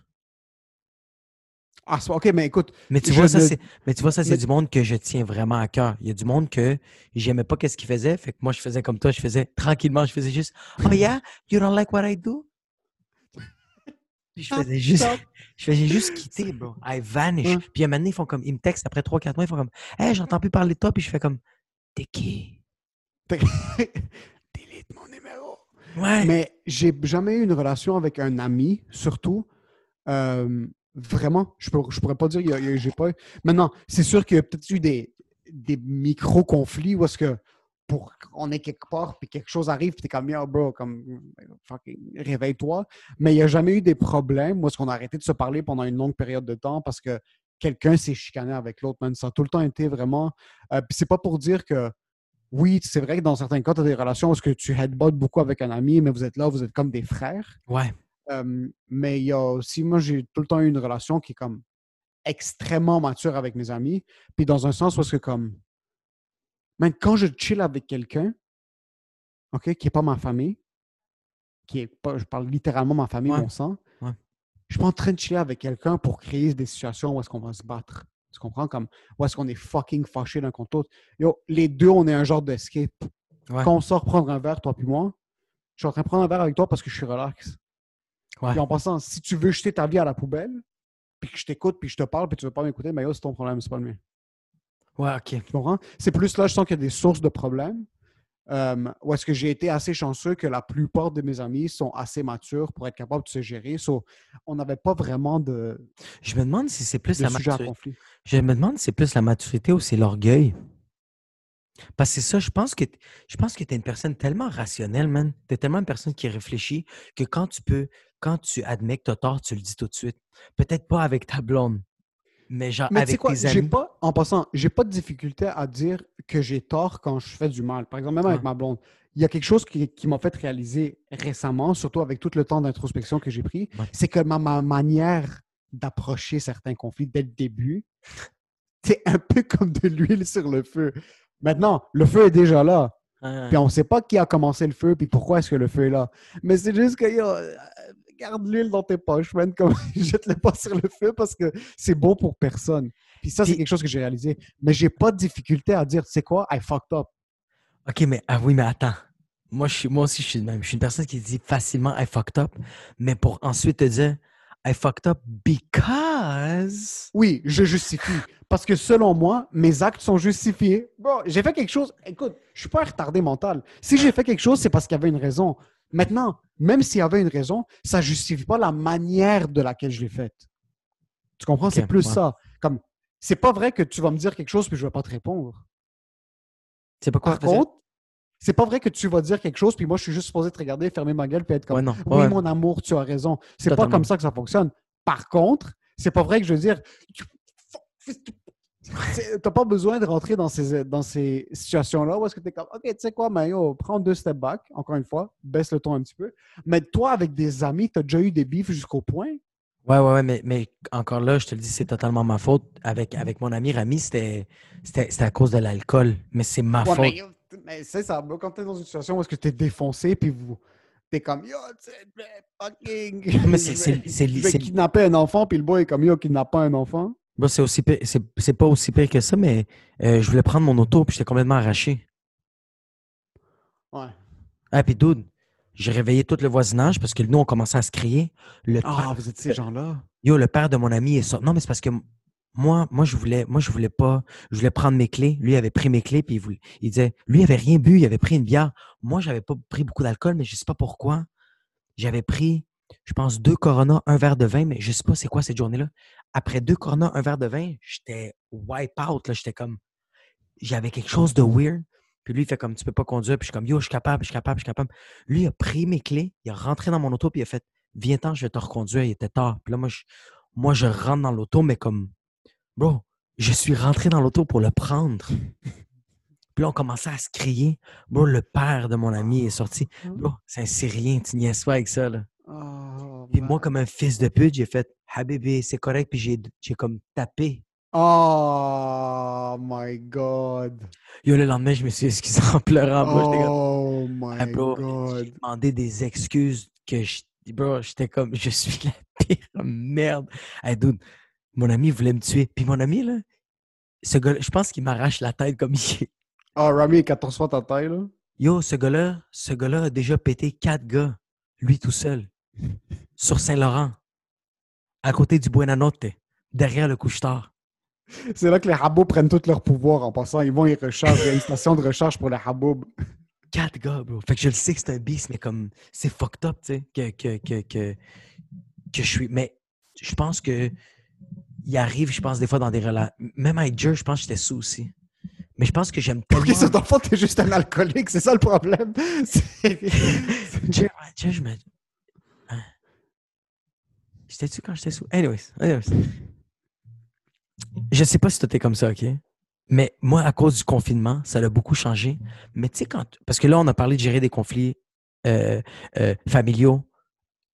Ah, c'est- OK, mais écoute, Mais tu vois, ça, c'est, mais tu vois, ça, c'est mais- du monde que je tiens vraiment à cœur. Il y a du monde que j'aimais pas qu'est-ce qu'il faisait. Fait que moi, je faisais comme toi, je faisais tranquillement, je faisais juste, oh yeah, you don't like what I do? Puis je faisais juste, je faisais juste quitter, bro. I vanish. Puis à un moment donné, ils font comme, ils me textent après 3-4 mois, ils font comme, hey, j'entends plus parler de toi. Puis je fais comme, t'es qui? T'es- Ouais. Mais j'ai jamais eu une relation avec un ami, surtout. Euh, vraiment, je, je pourrais pas dire, j'ai pas. Maintenant, c'est sûr qu'il y a peut-être eu des, des micro-conflits où est-ce que pour qu'on est quelque part, puis quelque chose arrive, puis t'es comme, yo, bro, comme, fucking, réveille-toi. Mais il n'y a jamais eu des problèmes où est-ce qu'on a arrêté de se parler pendant une longue période de temps parce que quelqu'un s'est chicané avec l'autre, man. Ça a tout le temps été vraiment. euh, puis c'est pas pour dire que. Oui, c'est vrai que dans certains cas, tu as des relations où est-ce que tu headbutt beaucoup avec un ami, mais vous êtes là, vous êtes comme des frères. Ouais. Euh, mais il y a aussi, moi, j'ai tout le temps eu une relation qui est comme extrêmement mature avec mes amis. Puis dans un sens où est-ce que comme. Man, quand je chill avec quelqu'un, OK, qui n'est pas ma famille, qui est pas, je parle littéralement ma famille, Ouais. mon sang, Ouais. je suis pas en train de chiller avec quelqu'un pour créer des situations où est-ce qu'on va se battre. Tu comprends? Comme où est-ce qu'on est fucking fâchés l'un contre l'autre. Yo, les deux, on est un genre d'escape. Ouais. Quand on sort prendre un verre, toi puis moi, je suis en train de prendre un verre avec toi parce que je suis relax. Puis en passant, si tu veux jeter ta vie à la poubelle, puis que je t'écoute, puis je te parle, puis tu veux pas m'écouter, mais yo, c'est ton problème, c'est pas le mien. Ouais, OK. Tu comprends? C'est plus là, je sens qu'il y a des sources de problèmes. Euh, où est-ce que j'ai été assez chanceux que la plupart de mes amis sont assez matures pour être capables de se gérer. So, on n'avait pas vraiment de, Je me demande si c'est plus la maturité. Je me demande si c'est plus la maturité ou c'est l'orgueil. Parce que c'est ça, je pense que je pense que tu es une personne tellement rationnelle, man. Tu es tellement une personne qui réfléchit que quand tu peux, quand tu admets que tu as tort, tu le dis tout de suite. Peut-être pas avec ta blonde, mais genre Mais tu sais avec quoi, tes j'ai amis. pas, en passant, j'ai pas de difficulté à dire que j'ai tort quand je fais du mal. Par exemple, même avec ma blonde, il y a quelque chose qui, qui m'a fait réaliser récemment, surtout avec tout le temps d'introspection que j'ai pris, Ouais. c'est que ma, ma manière d'approcher certains conflits dès le début, c'est un peu comme de l'huile sur le feu. Maintenant, le feu est déjà là. Puis on ne sait pas qui a commencé le feu, puis pourquoi est-ce que le feu est là. Mais c'est juste que, yo, euh, garde l'huile dans tes poches, man. Comme, jette-le pas sur le feu parce que c'est bon pour personne. Puis ça, c'est quelque chose que j'ai réalisé. Mais j'ai pas de difficulté à dire, tu sais quoi, I fucked up. OK, mais ah oui, mais attends. Moi, je suis, moi aussi, je suis même. Je suis une personne qui dit facilement I fucked up, mais pour ensuite te dire I fucked up because. Oui, je justifie. Parce que selon moi, mes actes sont justifiés. Bon, j'ai fait quelque chose. Écoute, je suis pas un retardé mental. Si j'ai fait quelque chose, c'est parce qu'il y avait une raison. Maintenant, même s'il y avait une raison, ça justifie pas la manière de laquelle je l'ai faite. Tu comprends? C'est plus ouais. ça. Comme, c'est pas vrai que tu vas me dire quelque chose puis je vais pas te répondre. C'est pas quoi Par contre, c'est pas vrai que tu vas dire quelque chose puis moi je suis juste supposé te regarder, fermer ma gueule puis être comme Ouais, non. oui, mon amour, tu as raison. C'est pas comme ça que ça fonctionne. Par contre, c'est pas vrai que je veux dire. T'as pas besoin de rentrer dans ces, dans ces situations-là où est-ce que t'es comme, OK, tu sais quoi, mais yo, prends deux step back, encore une fois, baisse le ton un petit peu. Mais toi, avec des amis, t'as déjà eu des bifs jusqu'au point? Ouais, ouais, ouais, mais, mais encore là, je te le dis, c'est totalement ma faute. Avec, avec mon ami Rami, c'était à cause de l'alcool, mais c'est ma Ouais, faute. mais, c'est ça, quand t'es dans une situation où est-ce que t'es défoncé puis vous. T'es comme yo, tu fucking. Mais c'est- je vais- kidnapper un enfant, puis le boy est comme yo, kidnappe pas un enfant. Bon, c'est aussi c'est pas aussi pire que ça, mais euh, je voulais prendre mon auto puis j'étais complètement arraché. Ouais. Ah, puis dude, j'ai réveillé tout le voisinage parce que nous, on commençait à se crier. Le Ah, père- vous êtes ces gens-là? Yo, le père de mon ami est sorti. Non, mais c'est parce que moi, moi, je voulais, moi, je voulais pas, je voulais prendre mes clés. Lui avait pris mes clés puis il voulait, il disait, lui il avait rien bu, il avait pris une bière. Moi, j'avais pas pris beaucoup d'alcool, mais je sais pas pourquoi. J'avais pris, je pense, deux Corona, un verre de vin, mais je sais pas c'est quoi cette journée-là. Après deux Corona, un verre de vin, j'étais wipe out, là. J'étais comme, j'avais quelque chose de weird. Puis lui, il fait comme, tu peux pas conduire. Puis je suis comme, yo, je suis capable, je suis capable, je suis capable. Lui, il a pris mes clés, il est rentré dans mon auto, puis il a fait, viens-t'en, je vais te reconduire. Il était tard. Puis là, moi, je, moi, je rentre dans l'auto, mais comme, bro, je suis rentré dans l'auto pour le prendre. Puis là, on commençait à se crier. Bro, le père de mon ami est sorti. Bro, c'est un Syrien, tu niaises pas avec ça, là. Oh, moi, comme un fils de pute, j'ai fait, Habibi, c'est correct. Puis j'ai, comme tapé. Oh my god. Yo, le lendemain, je me suis excusé en pleurant. Bro, j'étais comme, Oh my Ah, bro, god. j'ai demandé des excuses que je, bro, j'étais comme, je suis la pire merde. Hey, dude, mon ami voulait me tuer. Puis mon ami, là, ce gars je pense qu'il m'arrache la tête comme il est. Oh, Rami est 14 fois ta taille, là. Yo, ce gars-là, ce gars-là a déjà pété quatre gars, lui tout seul, sur Saint-Laurent, à côté du Buenanote, derrière le couche-tard. C'est là que les rabots prennent tout leur pouvoir en passant. Ils vont, ils rechargent. Il y a une station de recharge pour les rabots. Quatre gars, bro. Fait que je le sais que c'est un beast, mais comme c'est fucked up, tu sais, que, que, que, que, je suis. Mais je pense que il arrive, je pense, des fois dans des relations. Même avec Jer, je pense que j'étais sous aussi. Mais je pense que j'aime tellement. Ok, le fond, t'es juste un alcoolique, c'est ça le problème. Jer, je me. Hein? J'étais-tu quand j'étais sous? Anyways, anyways. Je sais pas si toi t'es comme ça, OK? Mais moi, à cause du confinement, ça a beaucoup changé. Mais tu sais, quand. Parce que là, on a parlé de gérer des conflits euh, euh, familiaux,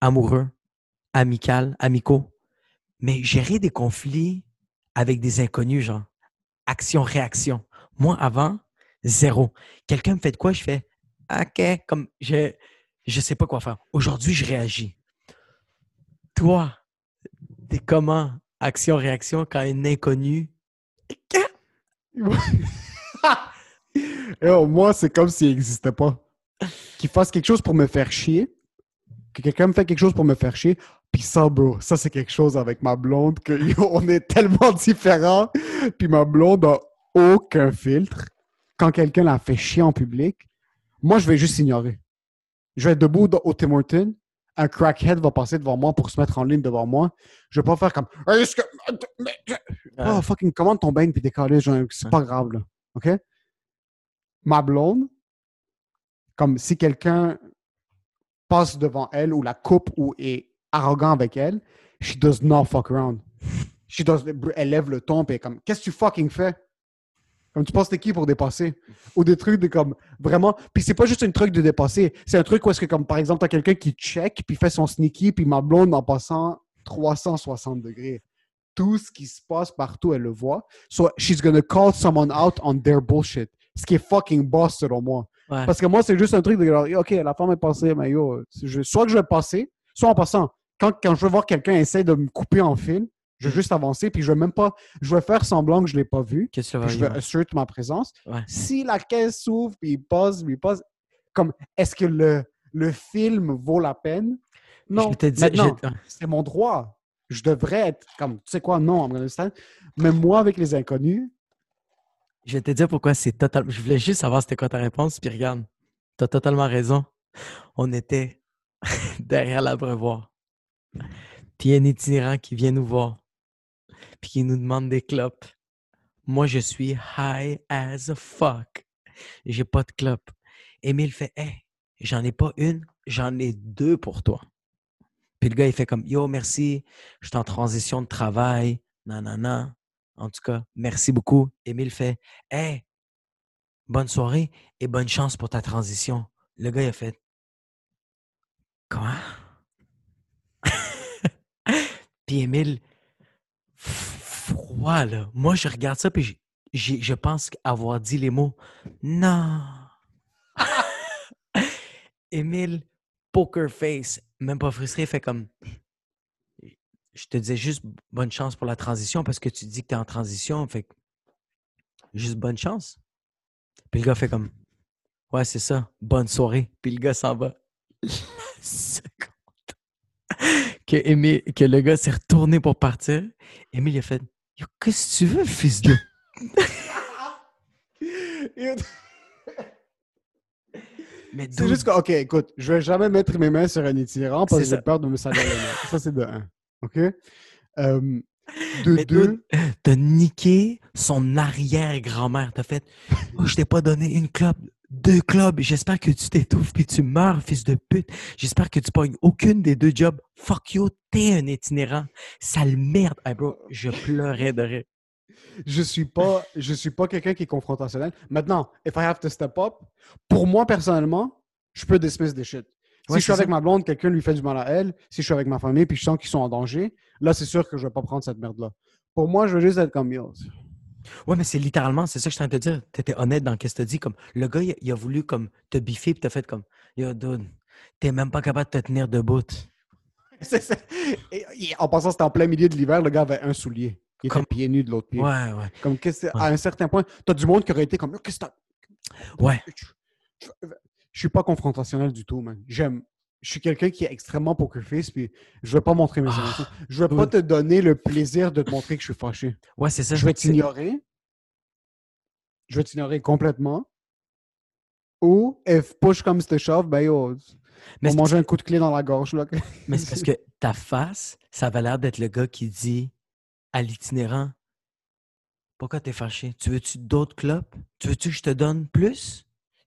amoureux, amicaux, amicaux. Mais gérer des conflits avec des inconnus, genre action-réaction. Moi, avant, zéro. Quelqu'un me fait de quoi, je fais OK, comme je je sais pas quoi faire. Aujourd'hui, je réagis. Toi, t'es comment? Action-réaction quand un inconnu. Yo, moi, c'est comme s'il n'existait pas. Qu'il fasse quelque chose pour me faire chier. Que quelqu'un me fait quelque chose pour me faire chier. Puis ça, bro, ça, c'est quelque chose avec ma blonde que on est tellement différents. Puis ma blonde a aucun filtre. Quand quelqu'un la fait chier en public, moi, je vais juste ignorer. Je vais être debout au Tim Hortons. Un crackhead va passer devant moi pour se mettre en ligne devant moi. Je vais pas faire comme. Hey, que- Oh, fucking commande ton bain puis décoller, c'est pas grave, là. OK? Ma blonde, comme si quelqu'un passe devant elle ou la coupe ou est arrogant avec elle, she does not fuck around. She does, elle lève le ton et comme, qu'est-ce que tu fucking fais? Comme tu penses t'es qui pour dépasser? Ou des trucs de comme, vraiment. Puis c'est pas juste un truc de dépasser. C'est un truc où est-ce que, comme par exemple, t'as quelqu'un qui check puis fait son sneaky puis ma blonde en passant 360 degrés tout ce qui se passe partout, elle le voit. So, she's gonna call someone out on their bullshit. Ce qui est fucking boss, selon moi. Ouais. Parce que moi, c'est juste un truc de genre, OK, la femme est passée, mais yo, je- soit que je vais passer, soit en passant. Quand, quand je veux voir quelqu'un essayer de me couper en fil, je vais juste avancer, puis je vais même pas, je vais faire semblant que je l'ai pas vu, tu puis je vais assert ma présence. Ouais. Si la caisse s'ouvre, puis il passe, puis il passe, comme, est-ce que le, le film vaut la peine? Non. Je te dis, Maintenant, je- c'est mon droit. Je devrais être comme, tu sais quoi, non. Mais moi, avec les inconnus, Je vais te dire pourquoi c'est totalement. Je voulais juste savoir c'était quoi ta réponse, puis regarde, t'as totalement raison. On était derrière l'abreuvoir. Puis il y a un itinérant qui vient nous voir, puis qui nous demande des clopes. Moi, je suis high as a fuck. J'ai pas de clope. Émile fait Hey, j'en ai pas une, j'en ai deux pour toi. Puis le gars, il fait comme Yo, merci, je suis en transition de travail, nanana. En tout cas, merci beaucoup. Émile fait Hey, bonne soirée et bonne chance pour ta transition. Le gars, il a fait Quoi? puis Émile, froid, là. Moi, je regarde ça, puis je pense avoir dit les mots Non. Émile, poker face, même pas frustré, fait comme je te disais juste bonne chance pour la transition parce que tu dis que tu en transition. Fait juste bonne chance. Puis le gars fait comme Ouais, c'est ça, bonne soirée. Puis le gars s'en va. La seconde que, que le gars s'est retourné pour partir, Émile il a fait Yo, qu'est-ce que tu veux, fils de. Mais c'est juste que, OK, écoute, je vais jamais mettre mes mains sur un itinérant parce que j'ai peur de me salir les mains. Ça, c'est de un. OK? Euh, de Mais deux, t'as niqué son arrière-grand-mère? T'as fait oh, Je t'ai pas donné une clope, deux clopes. J'espère que tu t'étouffes puis tu meurs, fils de pute. J'espère que tu pognes aucune des deux jobs. Fuck you, t'es un itinérant. Sale merde. Hey bro, je pleurais de rire. je suis pas, je suis pas quelqu'un qui est confrontationnel. Maintenant, if I have to step up, pour moi, personnellement, je peux dismiss des shit. Si je suis avec ça. ma blonde, quelqu'un lui fait du mal à elle, si je suis avec ma famille puis je sens qu'ils sont en danger, là, c'est sûr que je vais pas prendre cette merde-là. Pour moi, je veux juste être comme yo. Ouais, mais c'est littéralement, c'est ça que je suis en train de te dire. T'étais honnête dans ce que t'as dit. Comme, le gars, il, a- il a voulu comme te biffer puis t'as fait comme Yo, dude, t'es même pas capable de te tenir debout. C'est- c'est- et- et en passant, c'était en plein milieu de l'hiver, le gars avait un soulier. Il était Comme- pieds nus de l'autre pied. Ouais, ouais. Comme Ouais. à un certain point, t'as du monde qui aurait été comme qu'est-ce que t'as- Ouais. Je, je- je suis pas confrontationnel du tout, man. J'aime. Je suis quelqu'un qui est extrêmement poker face, puis je vais pas montrer mes Ah, émotions. Je vais pas te donner le plaisir de te montrer que je suis fâché. Ouais, c'est ça. Je vais t'ignorer. Je vais t'ignorer complètement. Ou, if push comes to shove, ben yo, Mais on c'est mange un coup de clé dans la gorge, là. Mais c'est parce que ta face, ça avait l'air d'être le gars qui dit à l'itinérant Pourquoi t'es fâché? Tu veux-tu d'autres clopes? Tu veux-tu que je te donne plus?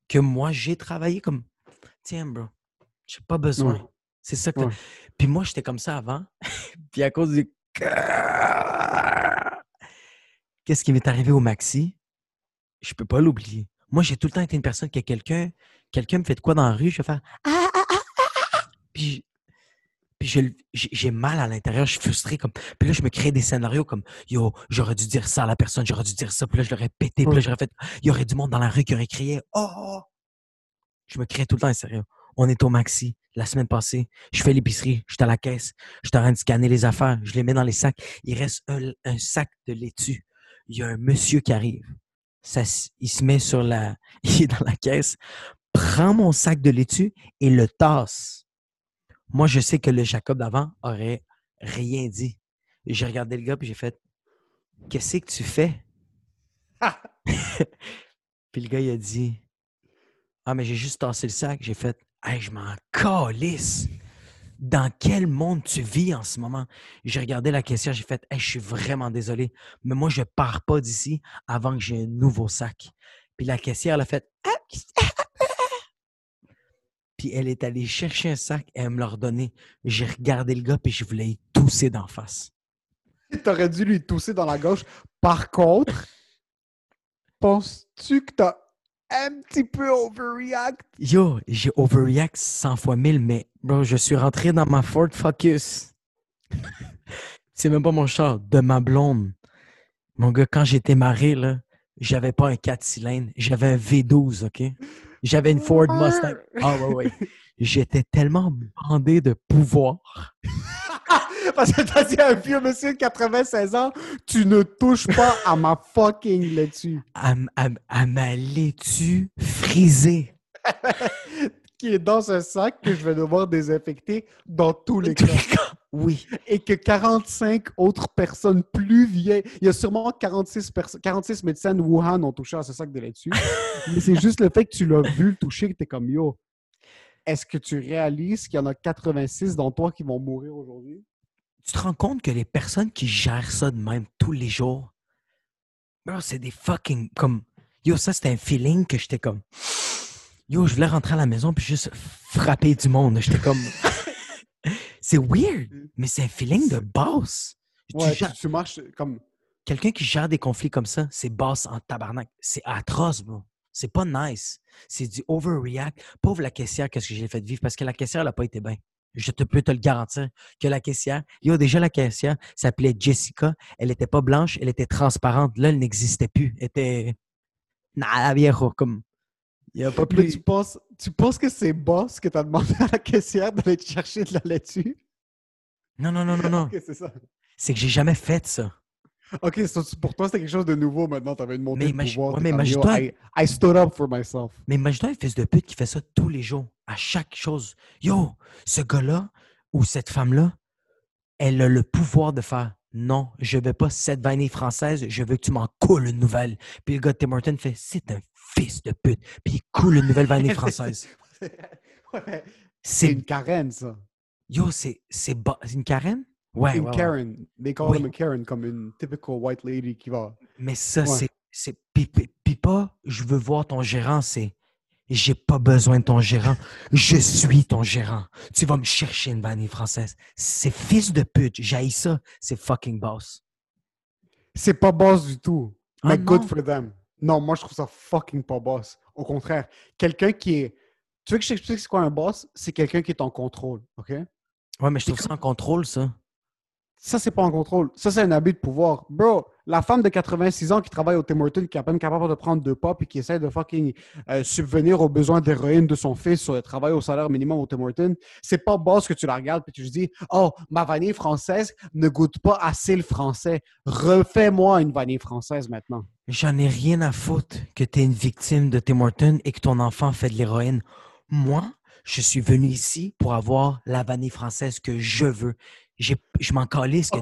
Que moi, j'ai travaillé comme Tiens, bro, j'ai pas besoin. Ouais. C'est ça que. Ouais. Puis moi, j'étais comme ça avant. Puis à cause du. Qu'est-ce qui m'est arrivé au maxi? Je peux pas l'oublier. Moi, j'ai tout le temps été une personne que quelqu'un quelqu'un me fait de quoi dans la rue, je vais faire ah, ah, ah. Puis, puis je- j'ai mal à l'intérieur, je suis frustré. Comme, puis là, je me crée des scénarios comme Yo, j'aurais dû dire ça à la personne, j'aurais dû dire ça. Puis là, je l'aurais pété. Puis là, j'aurais fait Il y aurait du monde dans la rue qui aurait crié Oh! Je me crée tout le temps un sérieux. On est au maxi la semaine passée. Je fais l'épicerie, je suis à la caisse, je suis en train de scanner les affaires, je les mets dans les sacs. Il reste un, un sac de laitue. Il y a un monsieur qui arrive. Ça, il se met sur la. Il est dans la caisse, prend mon sac de laitue et le tasse. Moi, je sais que le Jacob d'avant aurait rien dit. J'ai regardé le gars et j'ai fait Qu'est-ce que tu fais? puis le gars, il a dit Ah, mais j'ai juste tassé le sac. J'ai fait Hey, je m'en calisse. Dans quel monde tu vis en ce moment? J'ai regardé la caissière, j'ai fait Hey, je suis vraiment désolé, mais moi, je pars pas d'ici avant que j'ai un nouveau sac. Puis la caissière, elle a fait Puis elle est allée chercher un sac et elle me l'a redonné. J'ai regardé le gars puis je voulais y tousser d'en face. T'aurais dû lui tousser dans la gauche. Par contre, penses-tu que t'as un petit peu overreact? Yo, j'ai overreact 100 fois 1000, mais bro, je suis rentré dans ma Ford Focus. C'est même pas mon char, de ma blonde. Mon gars, quand j'étais marié, là, j'avais pas un 4 cylindres, j'avais un V12, OK? J'avais une Ford Mustang. Ah ouais, ouais. J'étais tellement bandé de pouvoir. Parce que t'as dit à un vieux monsieur de 96 ans, tu ne touches pas à ma fucking laitue. À, ma laitue frisée. Qui est dans un sac que je vais devoir désinfecter dans tous les cas. Oui. Et que 45 autres personnes plus vieilles, il y a sûrement 46, perso- 46 médecins de Wuhan ont touché à ce sac de laitue. mais c'est juste le fait que tu l'as vu le toucher que t'es comme yo. Est-ce que tu réalises qu'il y en a 86 dans toi qui vont mourir aujourd'hui? Tu te rends compte que les personnes qui gèrent ça de même tous les jours, bro, c'est des fucking comme yo, ça c'était un feeling que j'étais comme yo, je voulais rentrer à la maison puis juste frapper du monde. J'étais comme c'est weird, mais c'est un feeling de boss. Tu Ouais, tu, tu marches comme. Quelqu'un qui gère des conflits comme ça, c'est boss en tabarnak. C'est atroce, bro. C'est pas nice. C'est du overreact. Pauvre la caissière, qu'est-ce que j'ai fait vivre? Parce que la caissière, elle n'a pas été bien. Je te peux te le garantir que la caissière, yo, déjà la caissière s'appelait Jessica. Elle était pas blanche, elle était transparente. Là, elle n'existait plus. Elle était. Nada viejo, comme. Il n'y a pas Mais plus. tu penses, tu penses que c'est boss que t'as demandé à la caissière d'aller te chercher de la laitue? Non, non, non, non, non. C'est ça. C'est que j'ai jamais fait ça. Ok, so, pour toi, c'était quelque chose de nouveau maintenant. T'avais une montée Mais de pouvoir. ouais, mais I, I stood up for myself. Mais imagine-toi un fils de pute qui fait ça tous les jours, à chaque chose. Yo, ce gars-là ou cette femme-là, elle a le pouvoir de faire non, je veux pas cette vanille française, je veux que tu m'en coules une nouvelle. Puis le gars de Tim Hortons fait c'est un fils de pute, puis il coule une nouvelle vanille française. Ouais, c'est une Karen, ça. yo, c'est ba- une Karen Ouais, une ouais, ouais. Karen. They call Oui. them a Karen, comme une typical white lady qui va. Mais ça, c'est. c'est pas, je veux voir ton gérant, c'est. J'ai pas besoin de ton gérant. Je suis ton gérant. Tu vas me chercher une vanille française. C'est fils de pute. J'haïs ça. C'est fucking boss. C'est pas boss du tout. Ah Mais good for them. Non, moi, je trouve ça fucking pas boss. Au contraire, quelqu'un qui est. Tu veux que je t'explique c'est quoi un boss? C'est quelqu'un qui est en contrôle, OK? Ouais, mais je trouve ça en contrôle, ça. Ça, c'est pas en contrôle. Ça, c'est un abus de pouvoir. Bro, la femme de 86 ans qui travaille au Tim Hortons, qui est à peine capable de prendre deux pas, puis qui essaie de fucking euh, subvenir aux besoins d'héroïne de son fils sur le travail au salaire minimum au Tim Hortons, c'est pas boss que tu la regardes puis tu te dis Oh, ma vanille française ne goûte pas assez le français. Refais-moi une vanille française maintenant. J'en ai rien à foutre que tu es une victime de Tim Hortons et que ton enfant fait de l'héroïne. Moi, je suis venu ici pour avoir la vanille française que je veux. Je m'en calisse que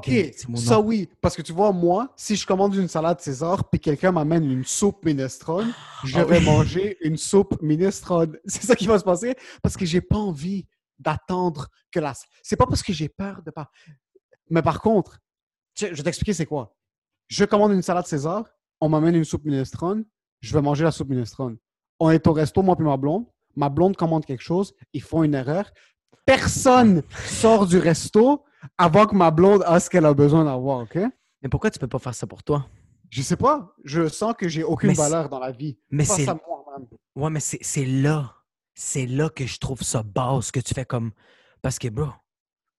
ça oui. Parce que tu vois, moi, si je commande une salade César puis quelqu'un m'amène une soupe minestrone, je Ah vais oui. manger une soupe minestrone. C'est ça qui va se passer parce que j'ai pas envie d'attendre que la. C'est pas parce que j'ai peur de pas. Mais par contre, je vais t'expliquer c'est quoi. Je commande une salade César, on m'amène une soupe minestrone, je vais manger la soupe minestrone. On est au resto, moi puis ma blonde. Ma blonde commande quelque chose, ils font une erreur. Personne sort du resto avant que ma blonde a ce qu'elle a besoin d'avoir, OK? Mais pourquoi tu peux pas faire ça pour toi? Je sais pas. Je sens que j'ai aucune Mais valeur dans la vie. Mais c'est ouais, mais c'est là. C'est là que je trouve ça basse que tu fais comme. Parce que, bro,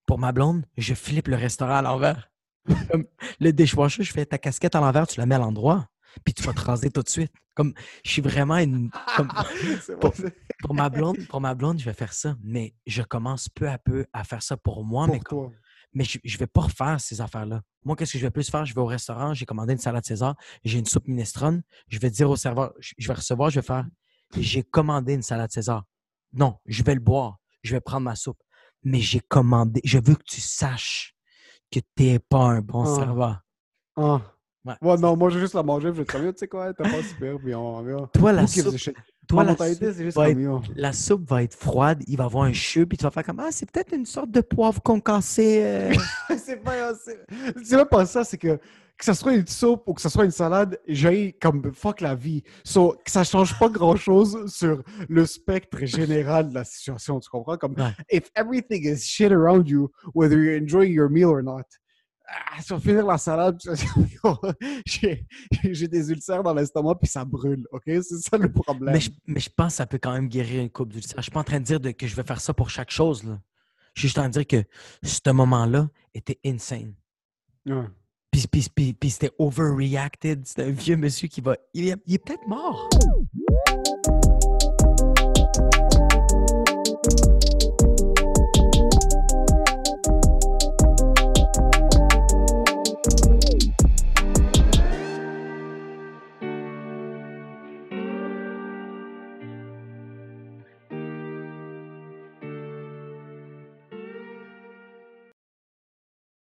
pour ma blonde, je flippe le restaurant à l'envers. Le dishwasher, je fais ta casquette à l'envers, tu la mets à l'endroit, puis tu vas te raser tout de suite. Comme, je suis vraiment une. Comme, Pour- ma blonde, pour ma blonde, je vais faire ça. Mais je commence peu à peu à faire ça pour moi, mais pour comme- toi. Mais je ne vais pas refaire ces affaires-là. Moi, qu'est-ce que je vais plus faire? Je vais au restaurant, j'ai commandé une salade César, j'ai une soupe minestrone. Je vais dire au serveur, je je vais recevoir, je vais faire, j'ai commandé une salade César. Non, je vais le boire, je vais prendre ma soupe. Mais j'ai commandé, je veux que tu saches que tu n'es pas un bon Ah. serveur. Ah. Ouais. Ouais, non, moi, je vais juste la manger. Je vais te dire, tu sais quoi, t'as pas super, puis on va. Toi, la soupe, toi, la soupe juste va yo. la soupe va être froide, il va avoir un cheveu, puis tu vas faire comme, ah, c'est peut-être une sorte de poivre concassé. euh. c'est pas. C'est même pas ça, c'est que que ça soit une soupe ou que ça soit une salade, j'ai comme fuck la vie. So, que ça change pas grand chose sur le spectre général de la situation, tu comprends? Comme, Ouais. if everything is shit around you, whether you're enjoying your meal or not, ah, tu vas finir la salade, j'ai des ulcères dans l'estomac puis ça brûle, ok? C'est ça le problème. Mais je, mais je pense que ça peut quand même guérir une coupe d'ulcère. Je suis pas en train de dire de- que je vais faire ça pour chaque chose. Là. Je suis juste en train de dire que ce moment-là était insane. Ouais. Puis, puis, puis, puis c'était overreacted. C'était un vieux monsieur qui va. Il est, il est peut-être mort.